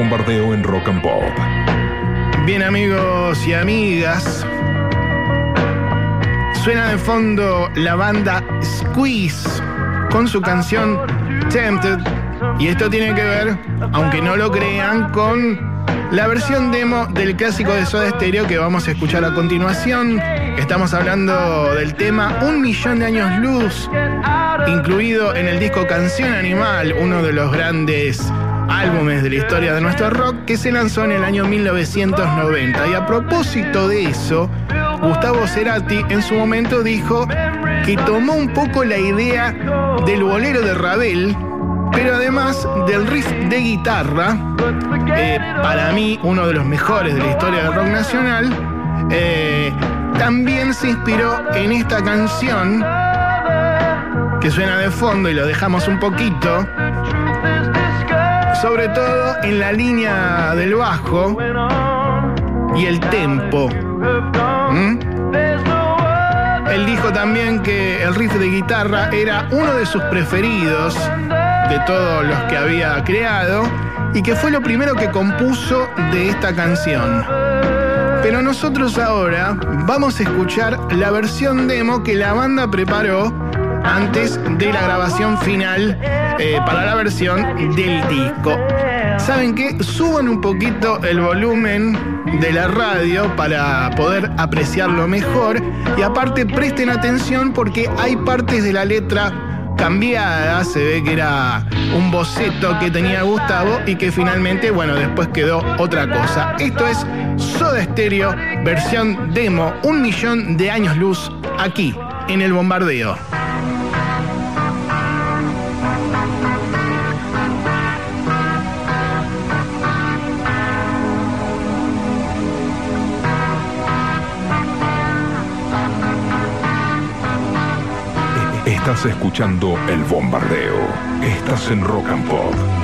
Bombardeo en Rock and Pop. Bien amigos y amigas, suena de fondo la banda Squeeze con su canción Tempted y esto tiene que ver, aunque no lo crean, con la versión demo del clásico de Soda Stereo que vamos a escuchar a continuación. Estamos hablando del tema Un Millón de Años Luz, incluido en el disco Canción Animal, uno de los grandes álbumes de la historia de nuestro rock que se lanzó en el año 1990. Y a propósito de eso, Gustavo Cerati en su momento dijo que tomó un poco la idea del bolero de Ravel, pero además del riff de guitarra, eh, para mí uno de los mejores de la historia del rock nacional, eh, también se inspiró en esta canción que suena de fondo y lo dejamos un poquito, sobre todo en la línea del bajo y el tempo. ¿Mm? Él dijo también que el riff de guitarra era uno de sus preferidos de todos los que había creado y que fue lo primero que compuso de esta canción. Pero nosotros ahora vamos a escuchar la versión demo que la banda preparó antes de la grabación final eh, para la versión del disco. ¿Saben qué? Suban un poquito el volumen de la radio para poder apreciarlo mejor y aparte presten atención porque hay partes de la letra cambiadas, se ve que era un boceto que tenía Gustavo y que finalmente, bueno, después quedó otra cosa. Esto es Soda Stereo, versión demo, un millón de años luz, aquí, en el bombardeo. Estás escuchando El Bombardeo. Estás en Rock and Pop.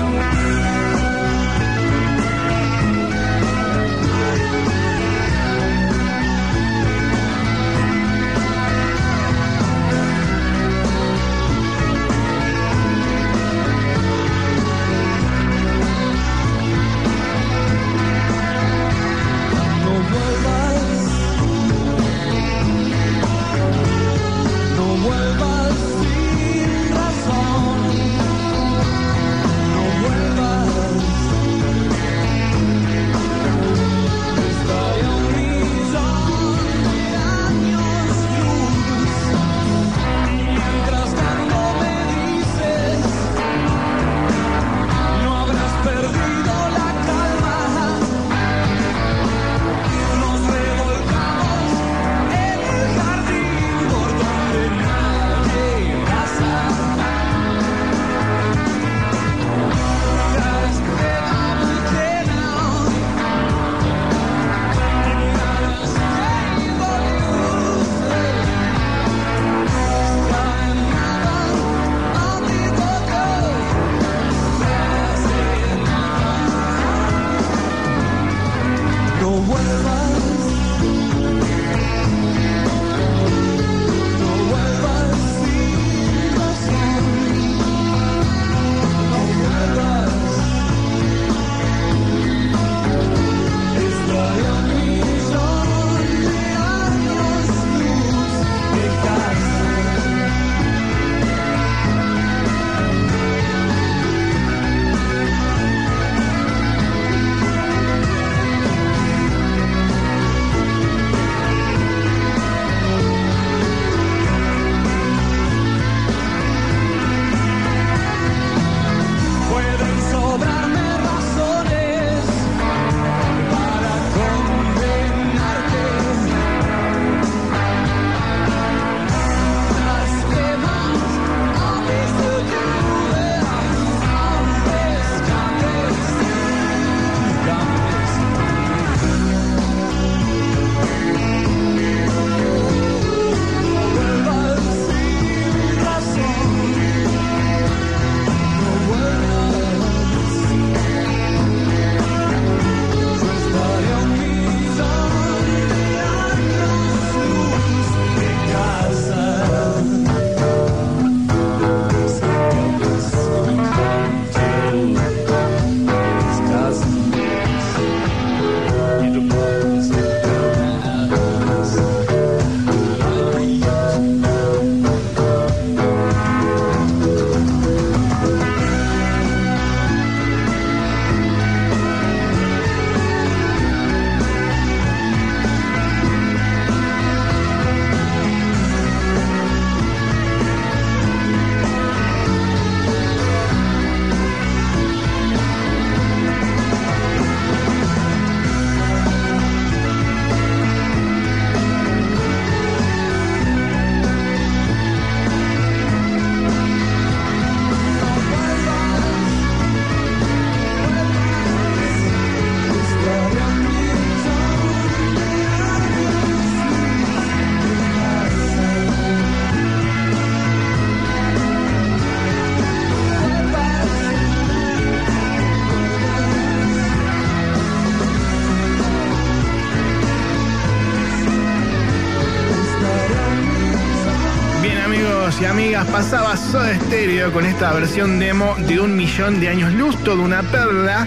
Versión demo de Un Millón de Años Luz, toda una perla.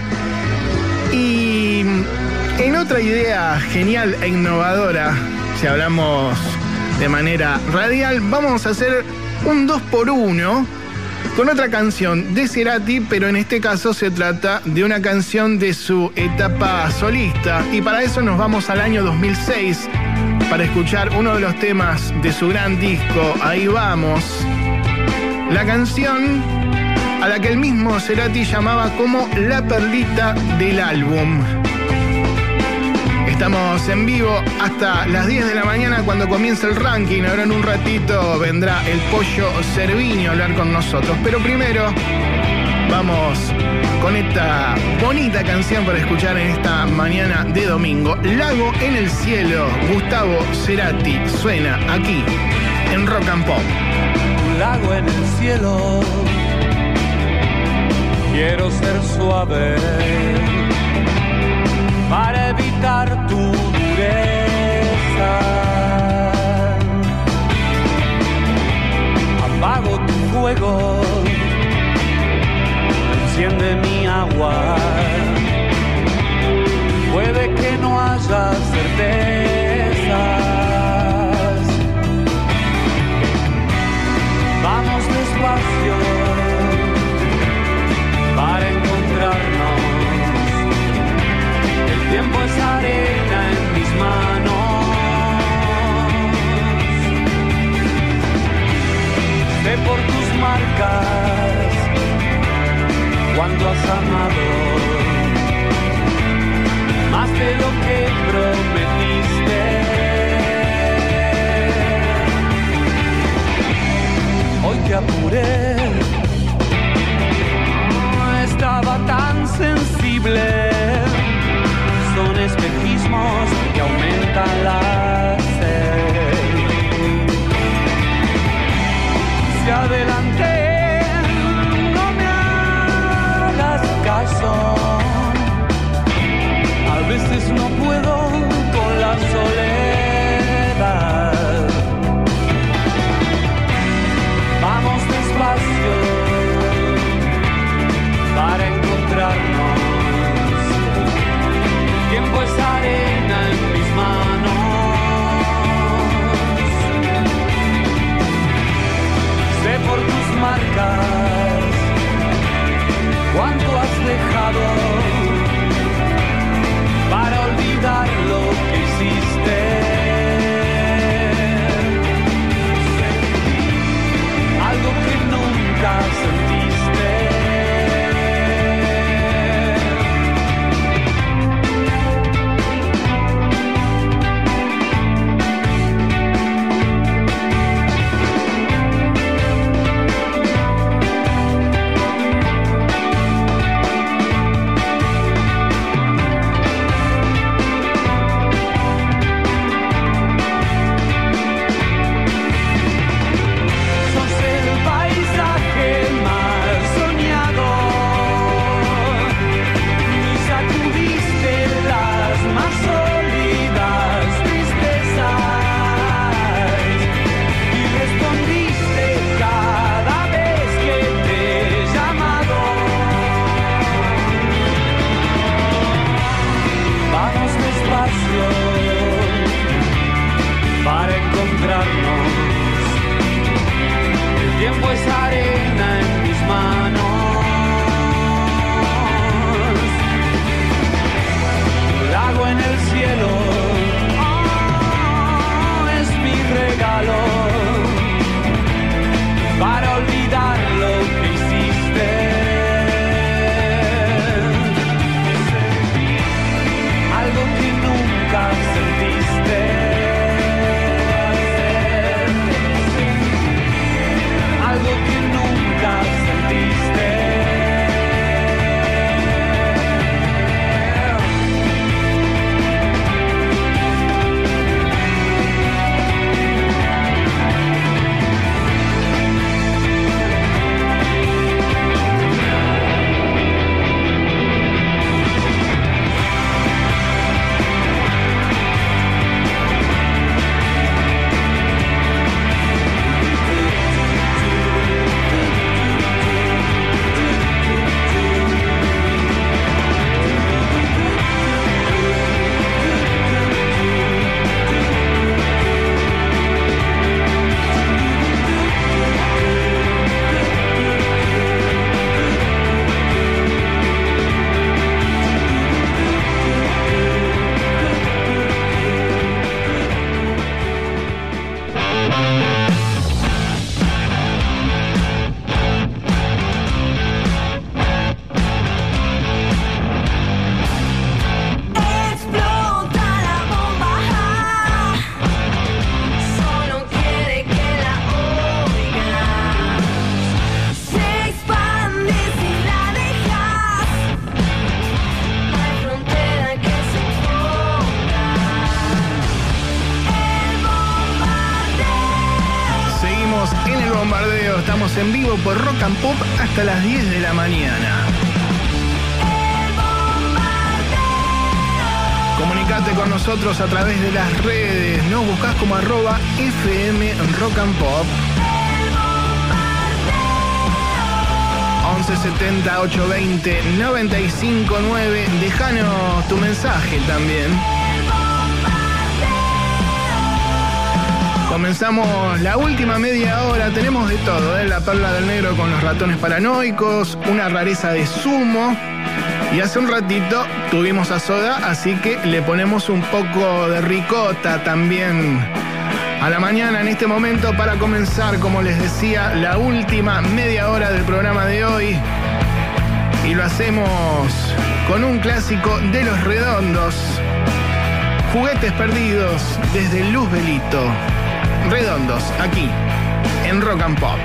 Y en otra idea genial e innovadora, si hablamos de manera radial, vamos a hacer un 2 por 1 con otra canción de Cerati, pero en este caso se trata de una canción de su etapa solista. Y para eso nos vamos al año 2006 para escuchar uno de los temas de su gran disco, Ahí vamos. La canción a la que el mismo Cerati llamaba como la perlita del álbum. Estamos en vivo hasta las 10 de la mañana cuando comienza el ranking. Ahora en un ratito vendrá el pollo Cerviño a hablar con nosotros. Pero primero vamos con esta bonita canción para escuchar en esta mañana de domingo. Lago en el cielo, Gustavo Cerati, suena aquí en Rock and Pop. Lago en el cielo. Quiero ser suave para evitar tu dureza. Apago tu fuego, enciende mi agua. Puede que no haya certezas. Vamos despacio para encontrarnos. El tiempo es arena en mis manos. Sé por tus marcas cuando has amado más de lo que prometiste. Te apuré, no estaba tan sensible. Son espejismos que aumentan la sed. Si adelante no me hagas caso, a veces no puedo One has the. De zumo y hace un ratito tuvimos a soda, así que le ponemos un poco de ricota también a la mañana en este momento para comenzar, como les decía, la última media hora del programa de hoy y lo hacemos con un clásico de los redondos. Juguetes perdidos desde Luz Belito. Redondos, aquí, en Rock and Pop.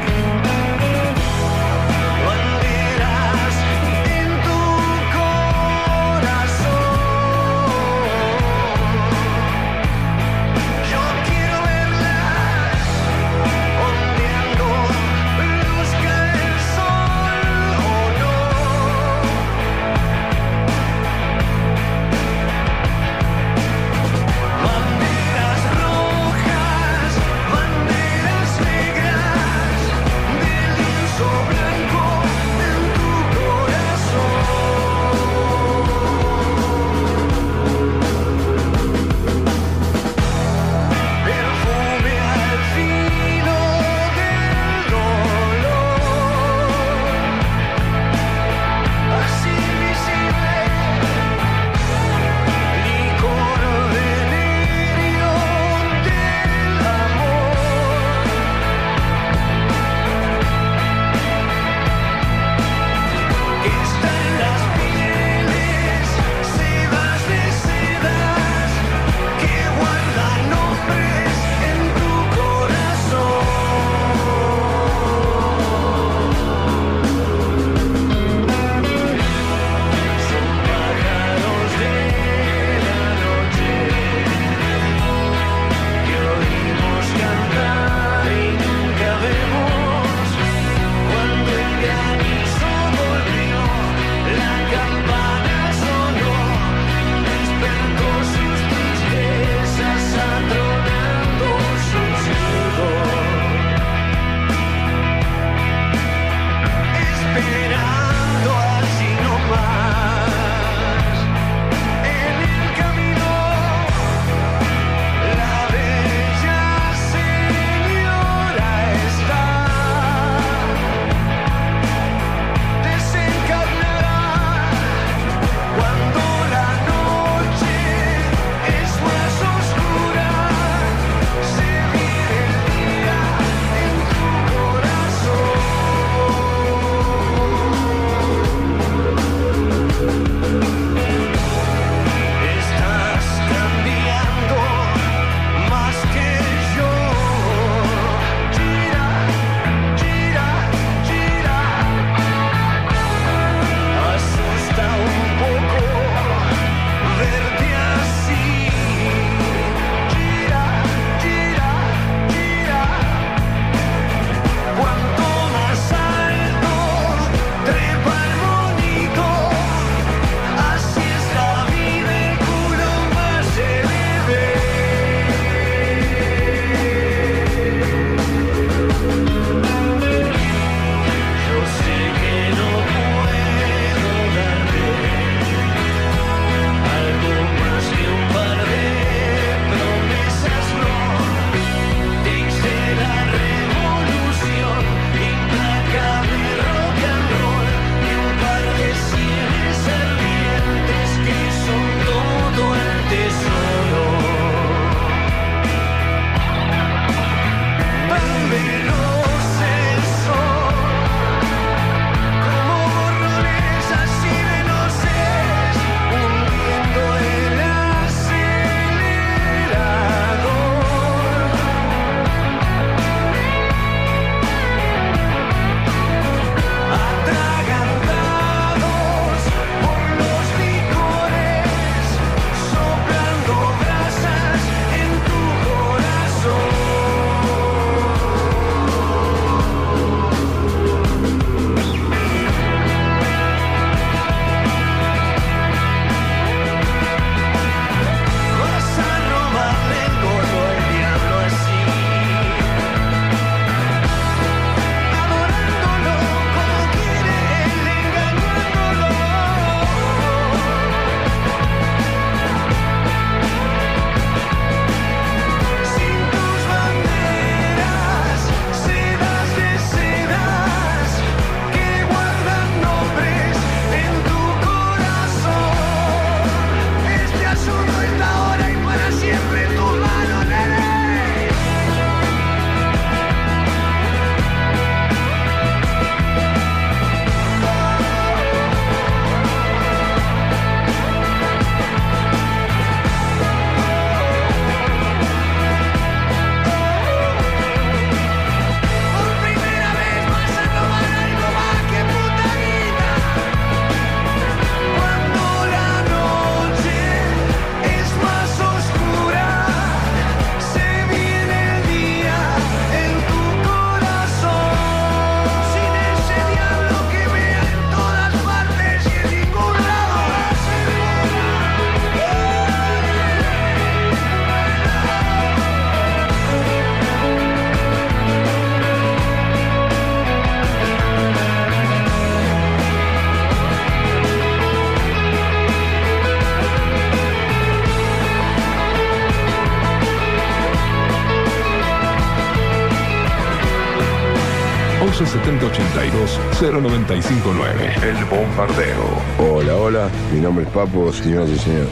11 70 82 0959. El Bombardeo. Hola, hola, mi nombre es Papo, señoras y señores.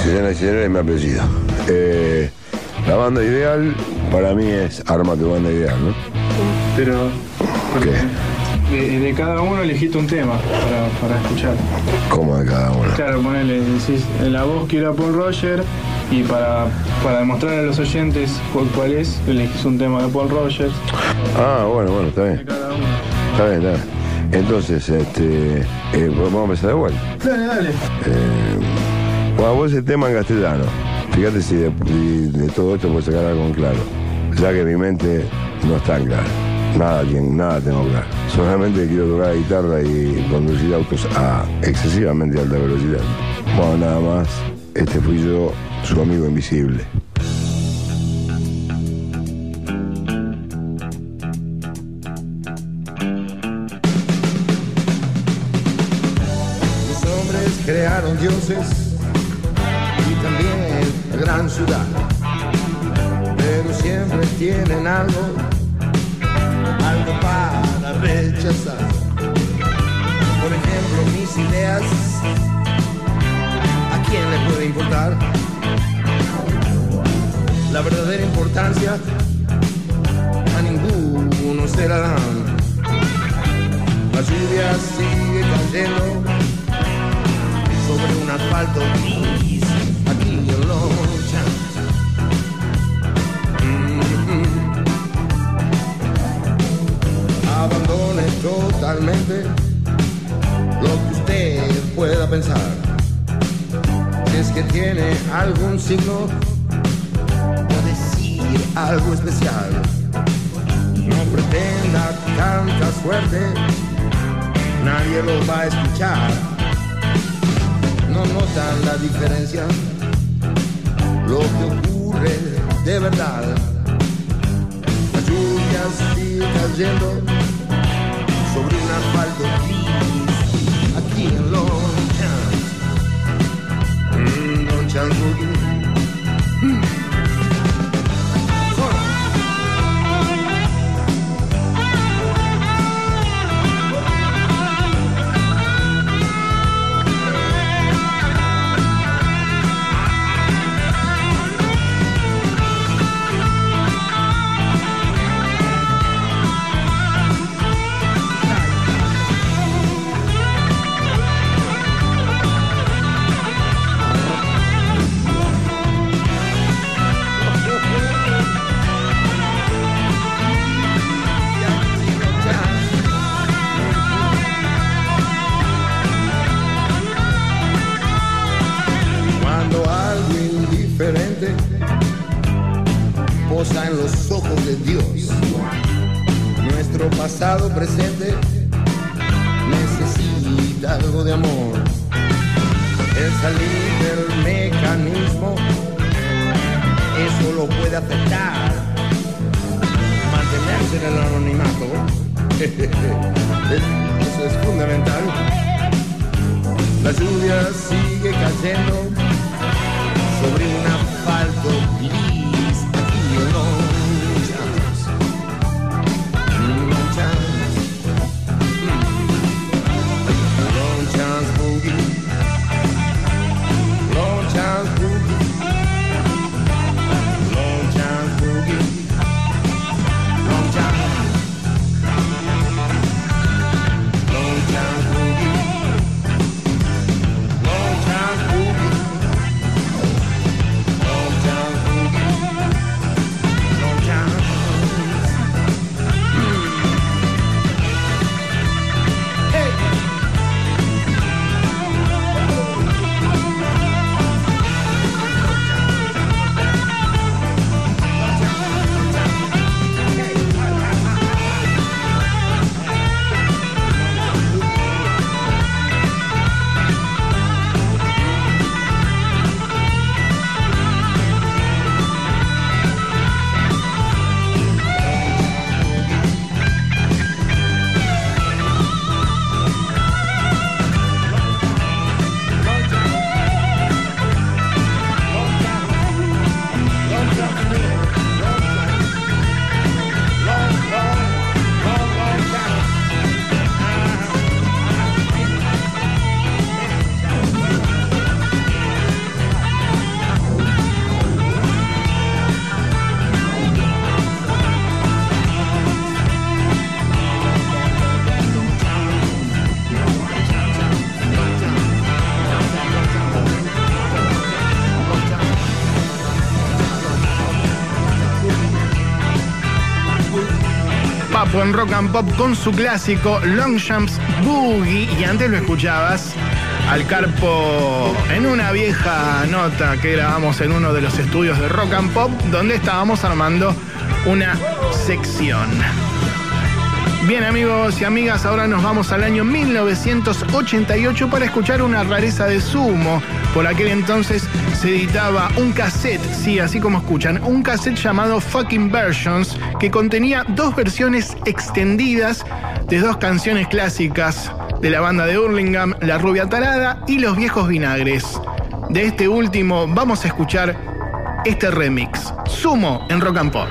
Señoras y señores, mi apellido. Eh, la banda ideal para mí es Arma tu banda ideal, ¿no? Pero ¿Qué? de, cada uno elegiste un tema para, para escuchar. ¿Cómo de cada uno? Claro, ponele, decís, la voz quiero a Paul Roger y para, para demostrar a los oyentes cuál, cuál es, elegís un tema de Paul Rogers. Ah, bueno, bueno, está bien. Está bien, está bien. Entonces, este, eh, vamos a empezar de vuelta. Dale, dale. Eh, bueno, vos ese tema en castellano. Fíjate si de, todo esto puedes sacar algo en claro. Ya que mi mente no está en claro. Nada, nada tengo claro. Solamente quiero tocar la guitarra y conducir autos a excesivamente alta velocidad. Bueno, nada más. Este fui yo, su amigo invisible. Totalmente lo que usted pueda pensar. Es que tiene algún signo o decir algo especial. No pretenda tanta suerte, nadie lo va a escuchar no notan la diferencia, lo que ocurre de verdad. La lluvia sigue cayendo sobre un asfalto gris aquí en Longchamp. Mm, Longchamp Boogie. Rock and Pop con su clásico Longshanks Boogie. Y antes lo escuchabas al Carpo en una vieja nota que grabamos en uno de los estudios de Rock and Pop, donde estábamos armando una sección. Bien amigos y amigas, ahora nos vamos al año 1988 para escuchar una rareza de sumo. Por aquel entonces se editaba un cassette, sí, así como escuchan, un cassette llamado Fucking Versions que contenía dos versiones extendidas de dos canciones clásicas de la banda de Hurlingham, La Rubia Tarada y Los Viejos Vinagres. De este último vamos a escuchar este remix, Sumo en Rock and Pop.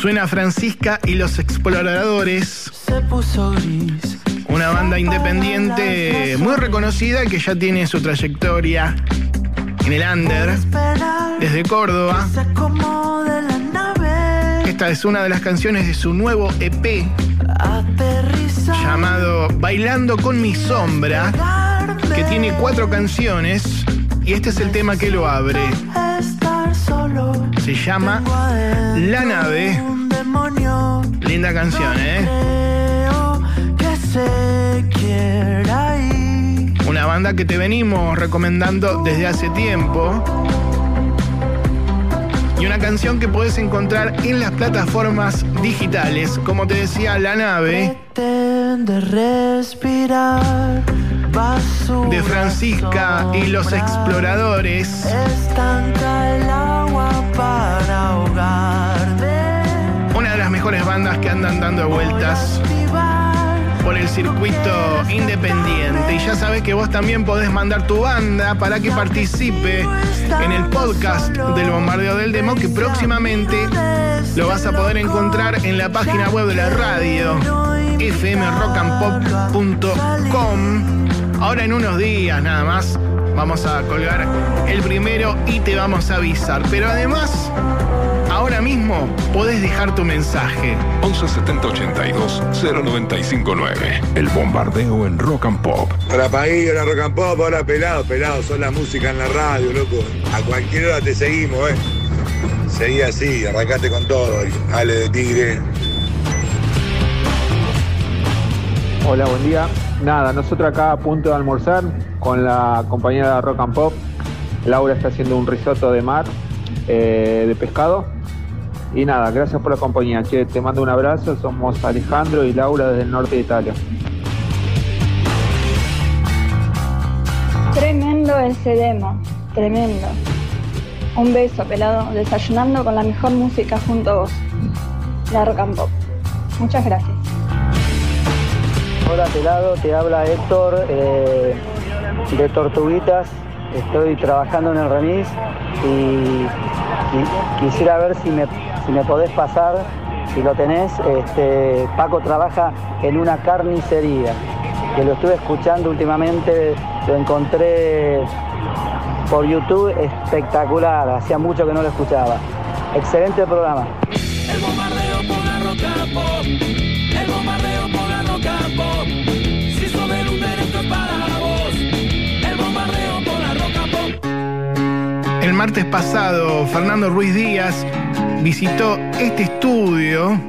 Suena Francisca y los Exploradores, una banda independiente muy reconocida que ya tiene su trayectoria en el under desde Córdoba. Esta es una de las canciones de su nuevo EP llamado Bailando con mi sombra, que tiene cuatro canciones y este es el tema que lo abre. Se llama La Nave. Linda canción, ¿eh? Una banda que te venimos recomendando desde hace tiempo. Y una canción que puedes encontrar en las plataformas digitales. Como te decía, La Nave. Respirar. De Francisca y los exploradores. Estanca el agua para ahogarte. Mejores bandas que andan dando vueltas por el circuito independiente. Y ya sabes que vos también podés mandar tu banda para que participe en el podcast del Bombardeo del Demo que próximamente lo vas a poder encontrar en la página web de la radio fmrockandpop.com. Ahora en unos días nada más vamos a colgar el primero y te vamos a avisar. Pero además, ahora mismo podés dejar tu mensaje. 11 70 82 0959. El bombardeo en Rock and Pop. Hola país, hola rock and pop, hola pelado, pelado, son la música en la radio, loco. A cualquier hora te seguimos, eh. Seguí así, arrancate con todo, Ale de Tigre. Hola, buen día. Nada, nosotros acá a punto de almorzar con la compañera de Rock and Pop. Laura está haciendo un risotto de mar, eh, de pescado. Y nada, gracias por la compañía. Che, te mando un abrazo. Somos Alejandro y Laura desde el norte de Italia. Tremendo ese demo, tremendo. Un beso, pelado, desayunando con la mejor música junto a vos. La Rock and Pop. Muchas gracias. Hola pelado, te habla Héctor eh, de Tortuguitas. Estoy trabajando en el remis y, y quisiera ver si me, si me podés pasar, si lo tenés. Este, Paco trabaja en una carnicería, que lo estuve escuchando últimamente, lo encontré por YouTube espectacular, hacía mucho que no lo escuchaba. Excelente programa. El bombardeo por la roca pop. El bombardeo por la roca pop. Si sobre un derecho es para vos. El bombardeo por la roca pop. El martes pasado, Fernando Ruiz Díaz visitó este estudio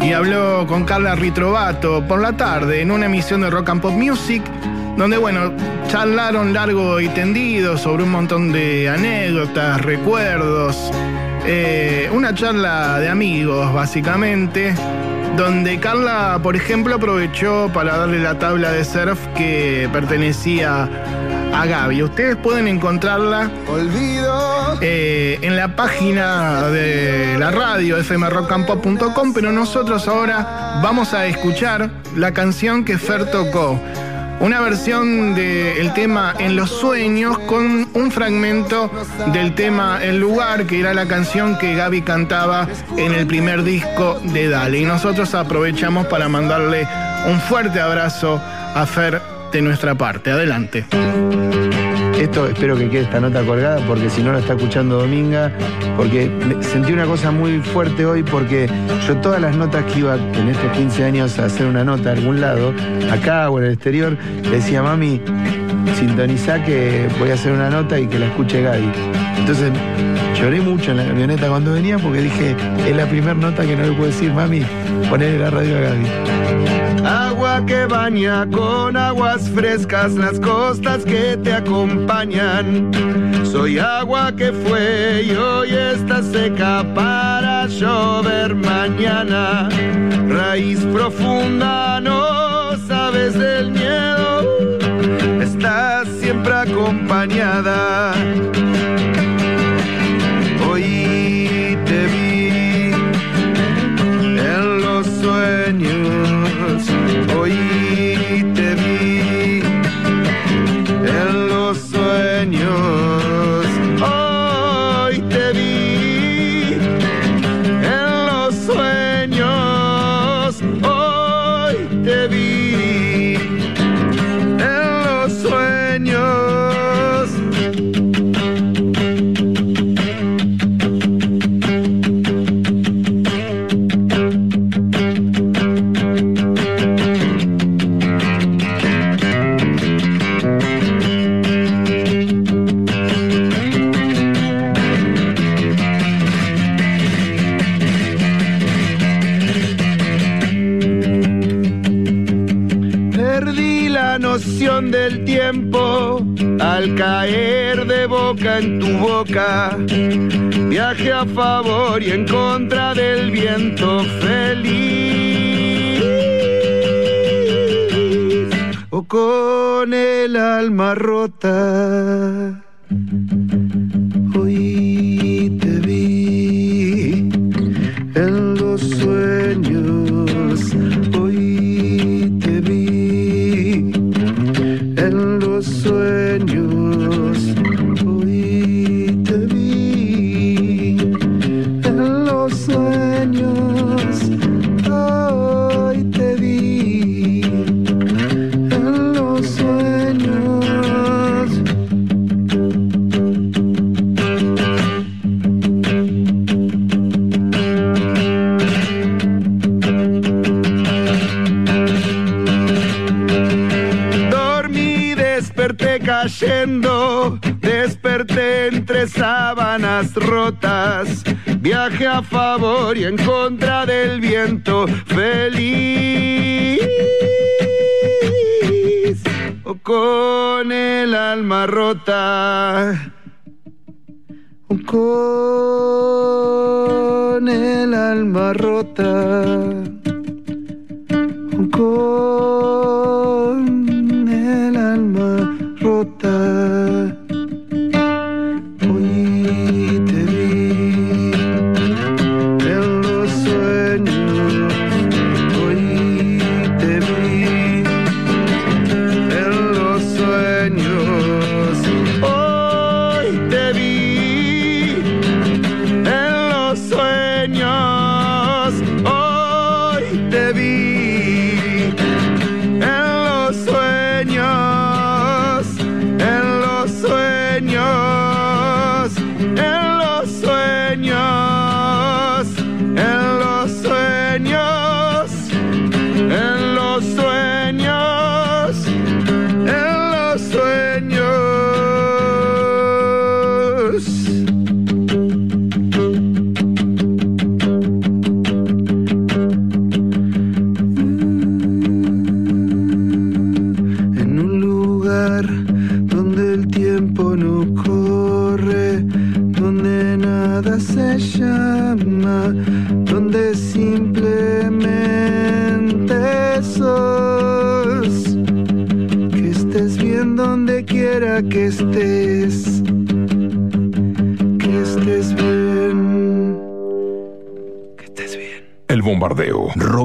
y habló con Carla Ritrovato por la tarde en una emisión de Rock and Pop Music, donde, bueno, charlaron largo y tendido sobre un montón de anécdotas, recuerdos, eh, una charla de amigos, básicamente, donde Carla, por ejemplo, aprovechó para darle la tabla de surf que pertenecía a Gaby. Ustedes pueden encontrarla eh, en la página de la radio fmrockandpop.com, pero nosotros ahora vamos a escuchar la canción que Fer tocó. Una versión del tema En los sueños con un fragmento del tema El lugar, que era la canción que Gaby cantaba en el primer disco de Dale. Y nosotros aprovechamos para mandarle un fuerte abrazo a Fer de nuestra parte. Adelante. Esto espero que quede esta nota colgada porque si no lo está escuchando Dominga, porque sentí una cosa muy fuerte hoy porque yo todas las notas que iba en estos 15 años a hacer una nota a algún lado, acá o en el exterior, decía, mami, sintonizá que voy a hacer una nota y que la escuche Gaby. Entonces lloré mucho en la camioneta cuando venía porque dije, es la primera nota que no le puedo decir, mami, ponele la radio a Gaby. Agua que baña con aguas frescas las costas que te acompañan. Soy agua que fue y hoy está seca para llover mañana. Raíz profunda, no sabes del miedo. Estás siempre acompañada. Hoy te vi en los sueños. Hoy en tu boca. Viaje a favor y en contra del viento feliz. O con el alma rota. A favor y en contra del viento, feliz o con el alma rota. O con el alma rota.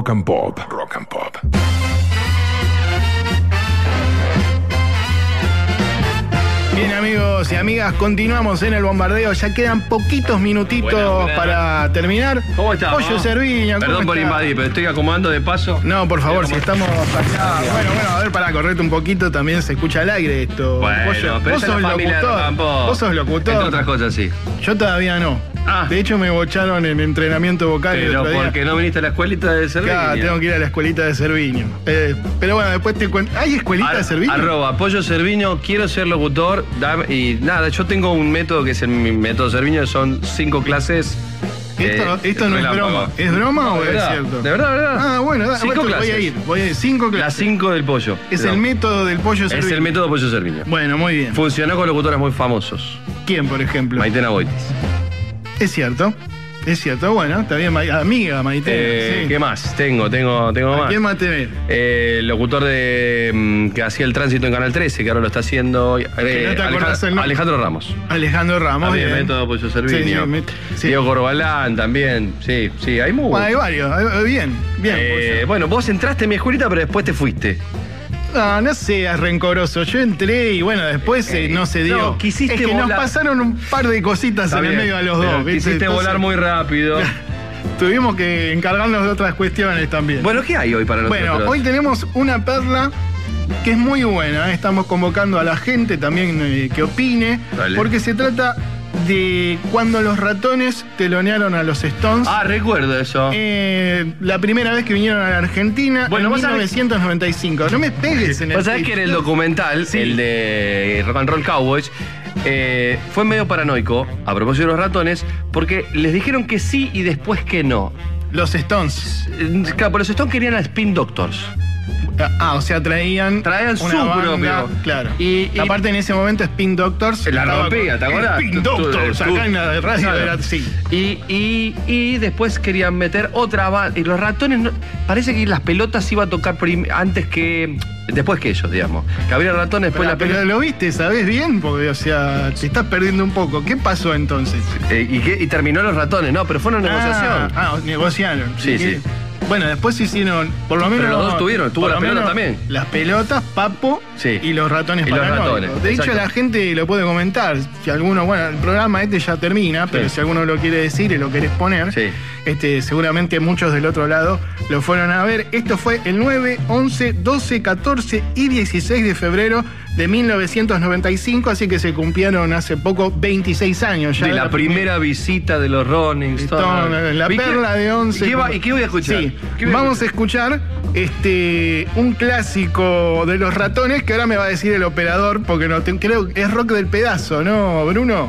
Rock and Pop. Rock and Pop. Bien amigos y amigas, continuamos en el bombardeo. Ya quedan poquitos minutitos para terminar. ¿Cómo estamos? Pollo ¿cómo Perdón por está? invadir, pero estoy acomodando de paso. No, por favor, si estamos acá. Bueno, bueno, a ver, para correrte un poquito, también se escucha al aire esto. Bueno, Pollo, pero vos sos locutor. Vos sos locutor. Entre otras cosas, sí. Yo todavía no. De hecho, me bocharon en entrenamiento vocal. el Pero otro día. porque no viniste a la escuelita de Cerviño. Claro, tengo que ir a la escuelita de Cerviño. Eh, pero bueno, después te cuento. ¿Hay escuelita de Cerviño? Arroba Pollo Cerviño, quiero ser locutor. dame- y nada, yo tengo un método que es el, mi método Cerviño, son cinco clases. Esto, eh, esto no es broma. ¿Es broma No, o es verdad, cierto? De verdad, de verdad. Ah, bueno, da- cinco clases. voy a ir. Voy a ir. Cinco clases. Las cinco del pollo. Es No. el método del pollo Es Cerviño. el método Pollo Cerviño. Bueno, muy bien. Funcionó con locutores muy famosos. ¿Quién, por ejemplo? Maitena Boitis. Es cierto. Es cierto. Bueno. Ma- Amiga Maite. Eh, sí. ¿Qué más? Tengo, tengo, tengo ¿A más. quién más tenés? Eh, el locutor de mm, que hacía el tránsito en Canal 13, que ahora lo está haciendo eh, no te el. Alejandro Ramos. Alejandro Ramos. También método Pollo Sí, Cerviño. sí, sí. Diego Corbalán también. Sí, sí, hay muchos. Bueno, hay varios. Bien, bien. Eh, bueno, vos entraste en mi escuelita, pero después te fuiste. No, no seas rencoroso. Yo entré y bueno, después eh, no se dio. No, quisiste es que nos pasaron un par de cositas Está en el medio a los dos. Quisiste Entonces, volar muy rápido. Tuvimos que encargarnos de otras cuestiones también. Bueno, ¿qué hay hoy para nosotros? Bueno, hoy tenemos una perla que es muy buena. ¿eh? Estamos convocando a la gente también eh, que opine, Dale. porque se trata de cuando los ratones telonearon a los Stones. Ah, recuerdo eso. Eh, la primera vez que vinieron a la Argentina Bueno, en vos sabés- 1995. No me pegues en el Vos sabés que en el documental, el de Rock and Roll Cowboys, eh, fue medio paranoico, a propósito de los ratones, porque les dijeron que sí y después que no. Los Stones. Claro, pero los Stones querían a Spin Doctors. Ah, o sea, traían. Traían una su banda, propio. Claro. Y- y- aparte en ese momento Spin Doctors. La con- ¿te acordás? Tú- Doctors, acá en la radio era así. Y, y, y después querían meter otra banda. Y los ratones, no- parece que las pelotas iba a tocar antes que. Después que ellos, digamos. Que habría ratones, después Pero, la pero pelota. lo viste, ¿sabés bien? Porque, o sea, te estás perdiendo un poco. ¿Qué pasó entonces? Eh, y, qué- y terminó los ratones, no, pero fue una negociación. Ah, ah, negociaron. Sí, sí. Bueno, después hicieron, por lo Pero menos. los dos tuvieron, tuvo la lo pelota también. Las pelotas, Papo Sí. y los ratones Y los paranoicos. ratones, De hecho, la gente lo puede comentar. Si alguno, bueno, el programa este ya termina, pero Sí. si alguno lo quiere decir y lo querés poner, Sí. este, seguramente muchos del otro lado lo fueron a ver. Esto fue el 9, 11, 12, 14 y 16 de febrero de 1995, así que se cumplieron hace poco 26 años ya. de la primera visita de los Rolling Stones. Stone, la ¿Y qué- perla de once. ¿Y qué, voy a escuchar? Sí, ¿Qué voy a vamos a escuchar este, un clásico de los ratones que ahora me va a decir el operador, porque no te- creo que es rock del pedazo, ¿no, Bruno?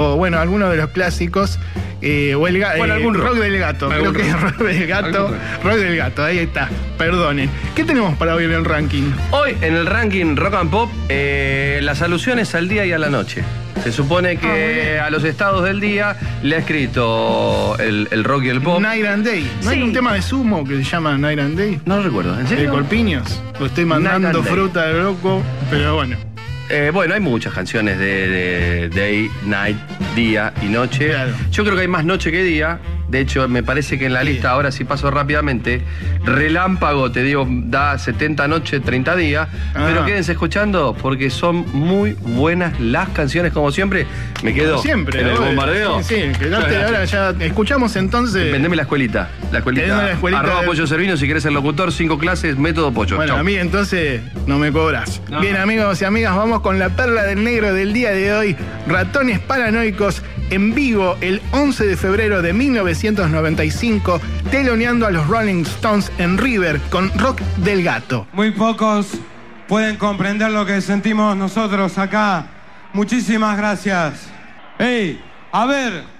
O bueno, alguno de los clásicos. eh, o el ga- Bueno, eh, algún rock. del gato. Creo Algún que es rock. rock del gato. Rock del gato, ahí está. Perdonen. ¿Qué tenemos para hoy en el ranking? Hoy en el ranking Rock and Pop, eh, las alusiones al día y a la noche. Se supone que Ah, a los estados del día le ha escrito el, el rock y el pop. Night and Day. ¿No hay un tema de sumo que se llama Night and Day? No lo recuerdo, ¿en De serio? Corpiños. Lo estoy mandando fruta de loco, pero bueno. Eh, bueno, hay muchas canciones de, de Day, Night, Día y Noche. Claro. Yo creo que hay más noche que día. De hecho, me parece que en la lista, ahora sí paso rápidamente, Relámpago, te digo, da 70 noches, 30 días. Ah. Pero quédense escuchando porque son muy buenas las canciones, como siempre. Me quedo Como siempre. en el bombardeo. Sí, sí, quedate ahora ya. Escuchamos entonces. Vendeme la escuelita. La escuelita. La escuelita Arroba del- Pollo Servino si querés ser locutor, cinco clases, método pollo. Bueno, Chau. a mí entonces no me cobras. No. Bien, amigos y amigas, vamos con la perla del negro del día de hoy. Ratones paranoicos en vivo el 11 de febrero de 1995, teloneando a los Rolling Stones en River con Rock del Gato. Muy pocos pueden comprender lo que sentimos nosotros acá. Muchísimas gracias. Hey, a ver.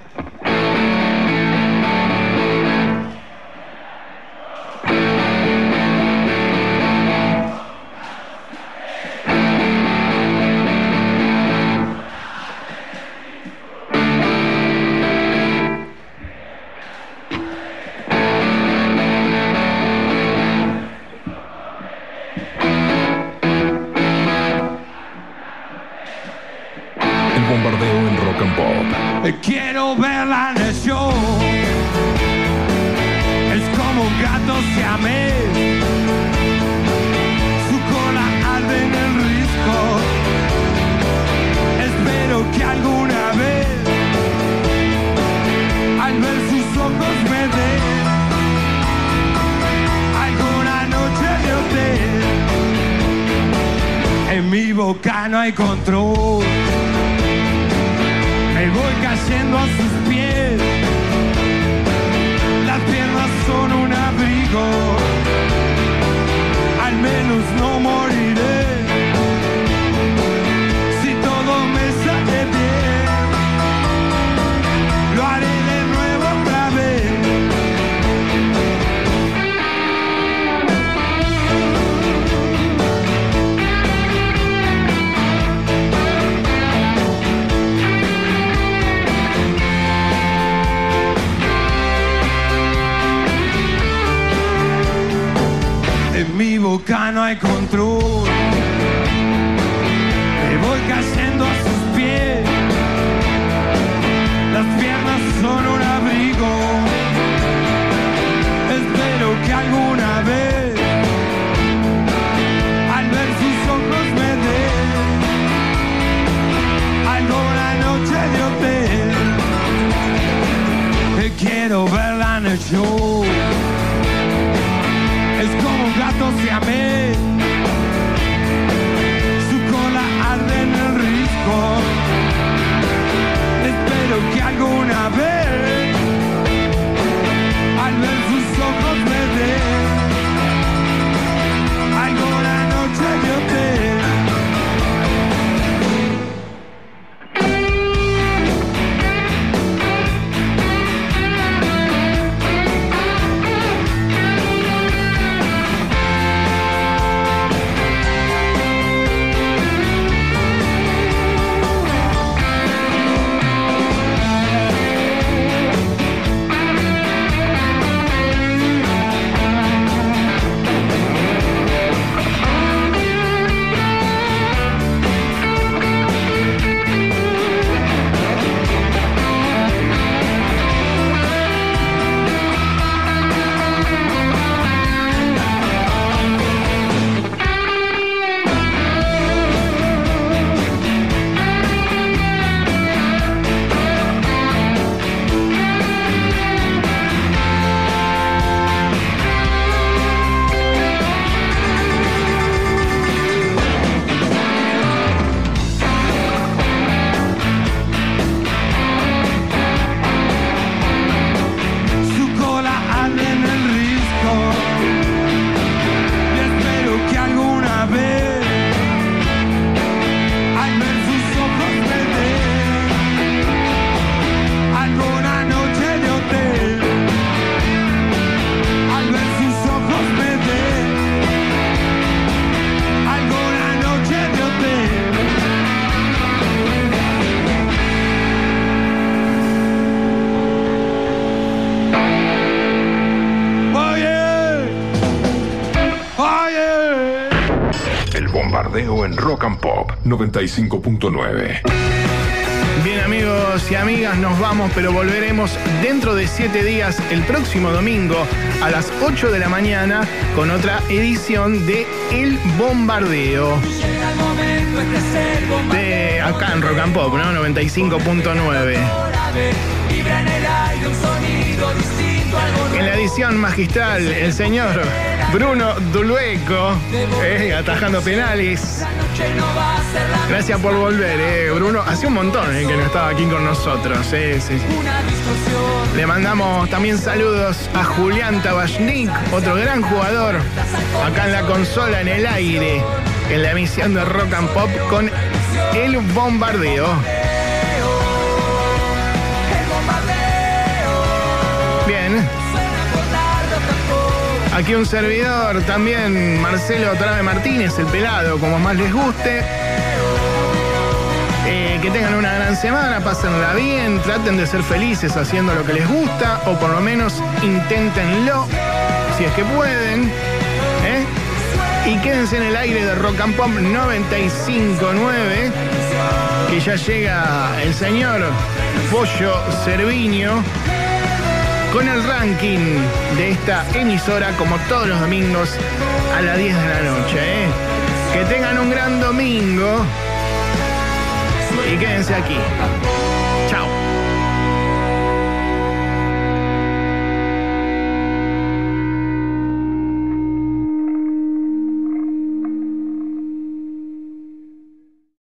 Es como un gato siamés. Su cola arde en el risco. Espero que alguna vez 95.9. Bien amigos y amigas, nos vamos, pero volveremos dentro de siete días, el próximo domingo, a las 8 de la mañana, con otra edición de El Bombardeo. De acá en Rock and Pop, ¿no? 95.9. Vibra en el aire un sonido distinto, algo En la edición magistral, el señor Bruno Dulueco, eh, atajando penales. Gracias por volver, eh, Bruno. Hace un montón eh, que no estaba aquí con nosotros. eh, sí. Le mandamos también saludos a Julián Tabachnik, otro gran jugador, acá en la consola, en el aire, en la emisión de Rock and Pop con El Bombardeo. Bien. Aquí un servidor también, Marcelo Trave Martínez, el pelado, como más les guste. Que tengan una gran semana, pásenla bien, traten de ser felices haciendo lo que les gusta, o por lo menos inténtenlo, si es que pueden. ¿eh? Y quédense en el aire de Rock and Pop 959, que ya llega el señor Pollo Cerviño con el ranking de esta emisora como todos los domingos a las 10 de la noche. ¿eh? Que tengan un gran domingo y quédense aquí.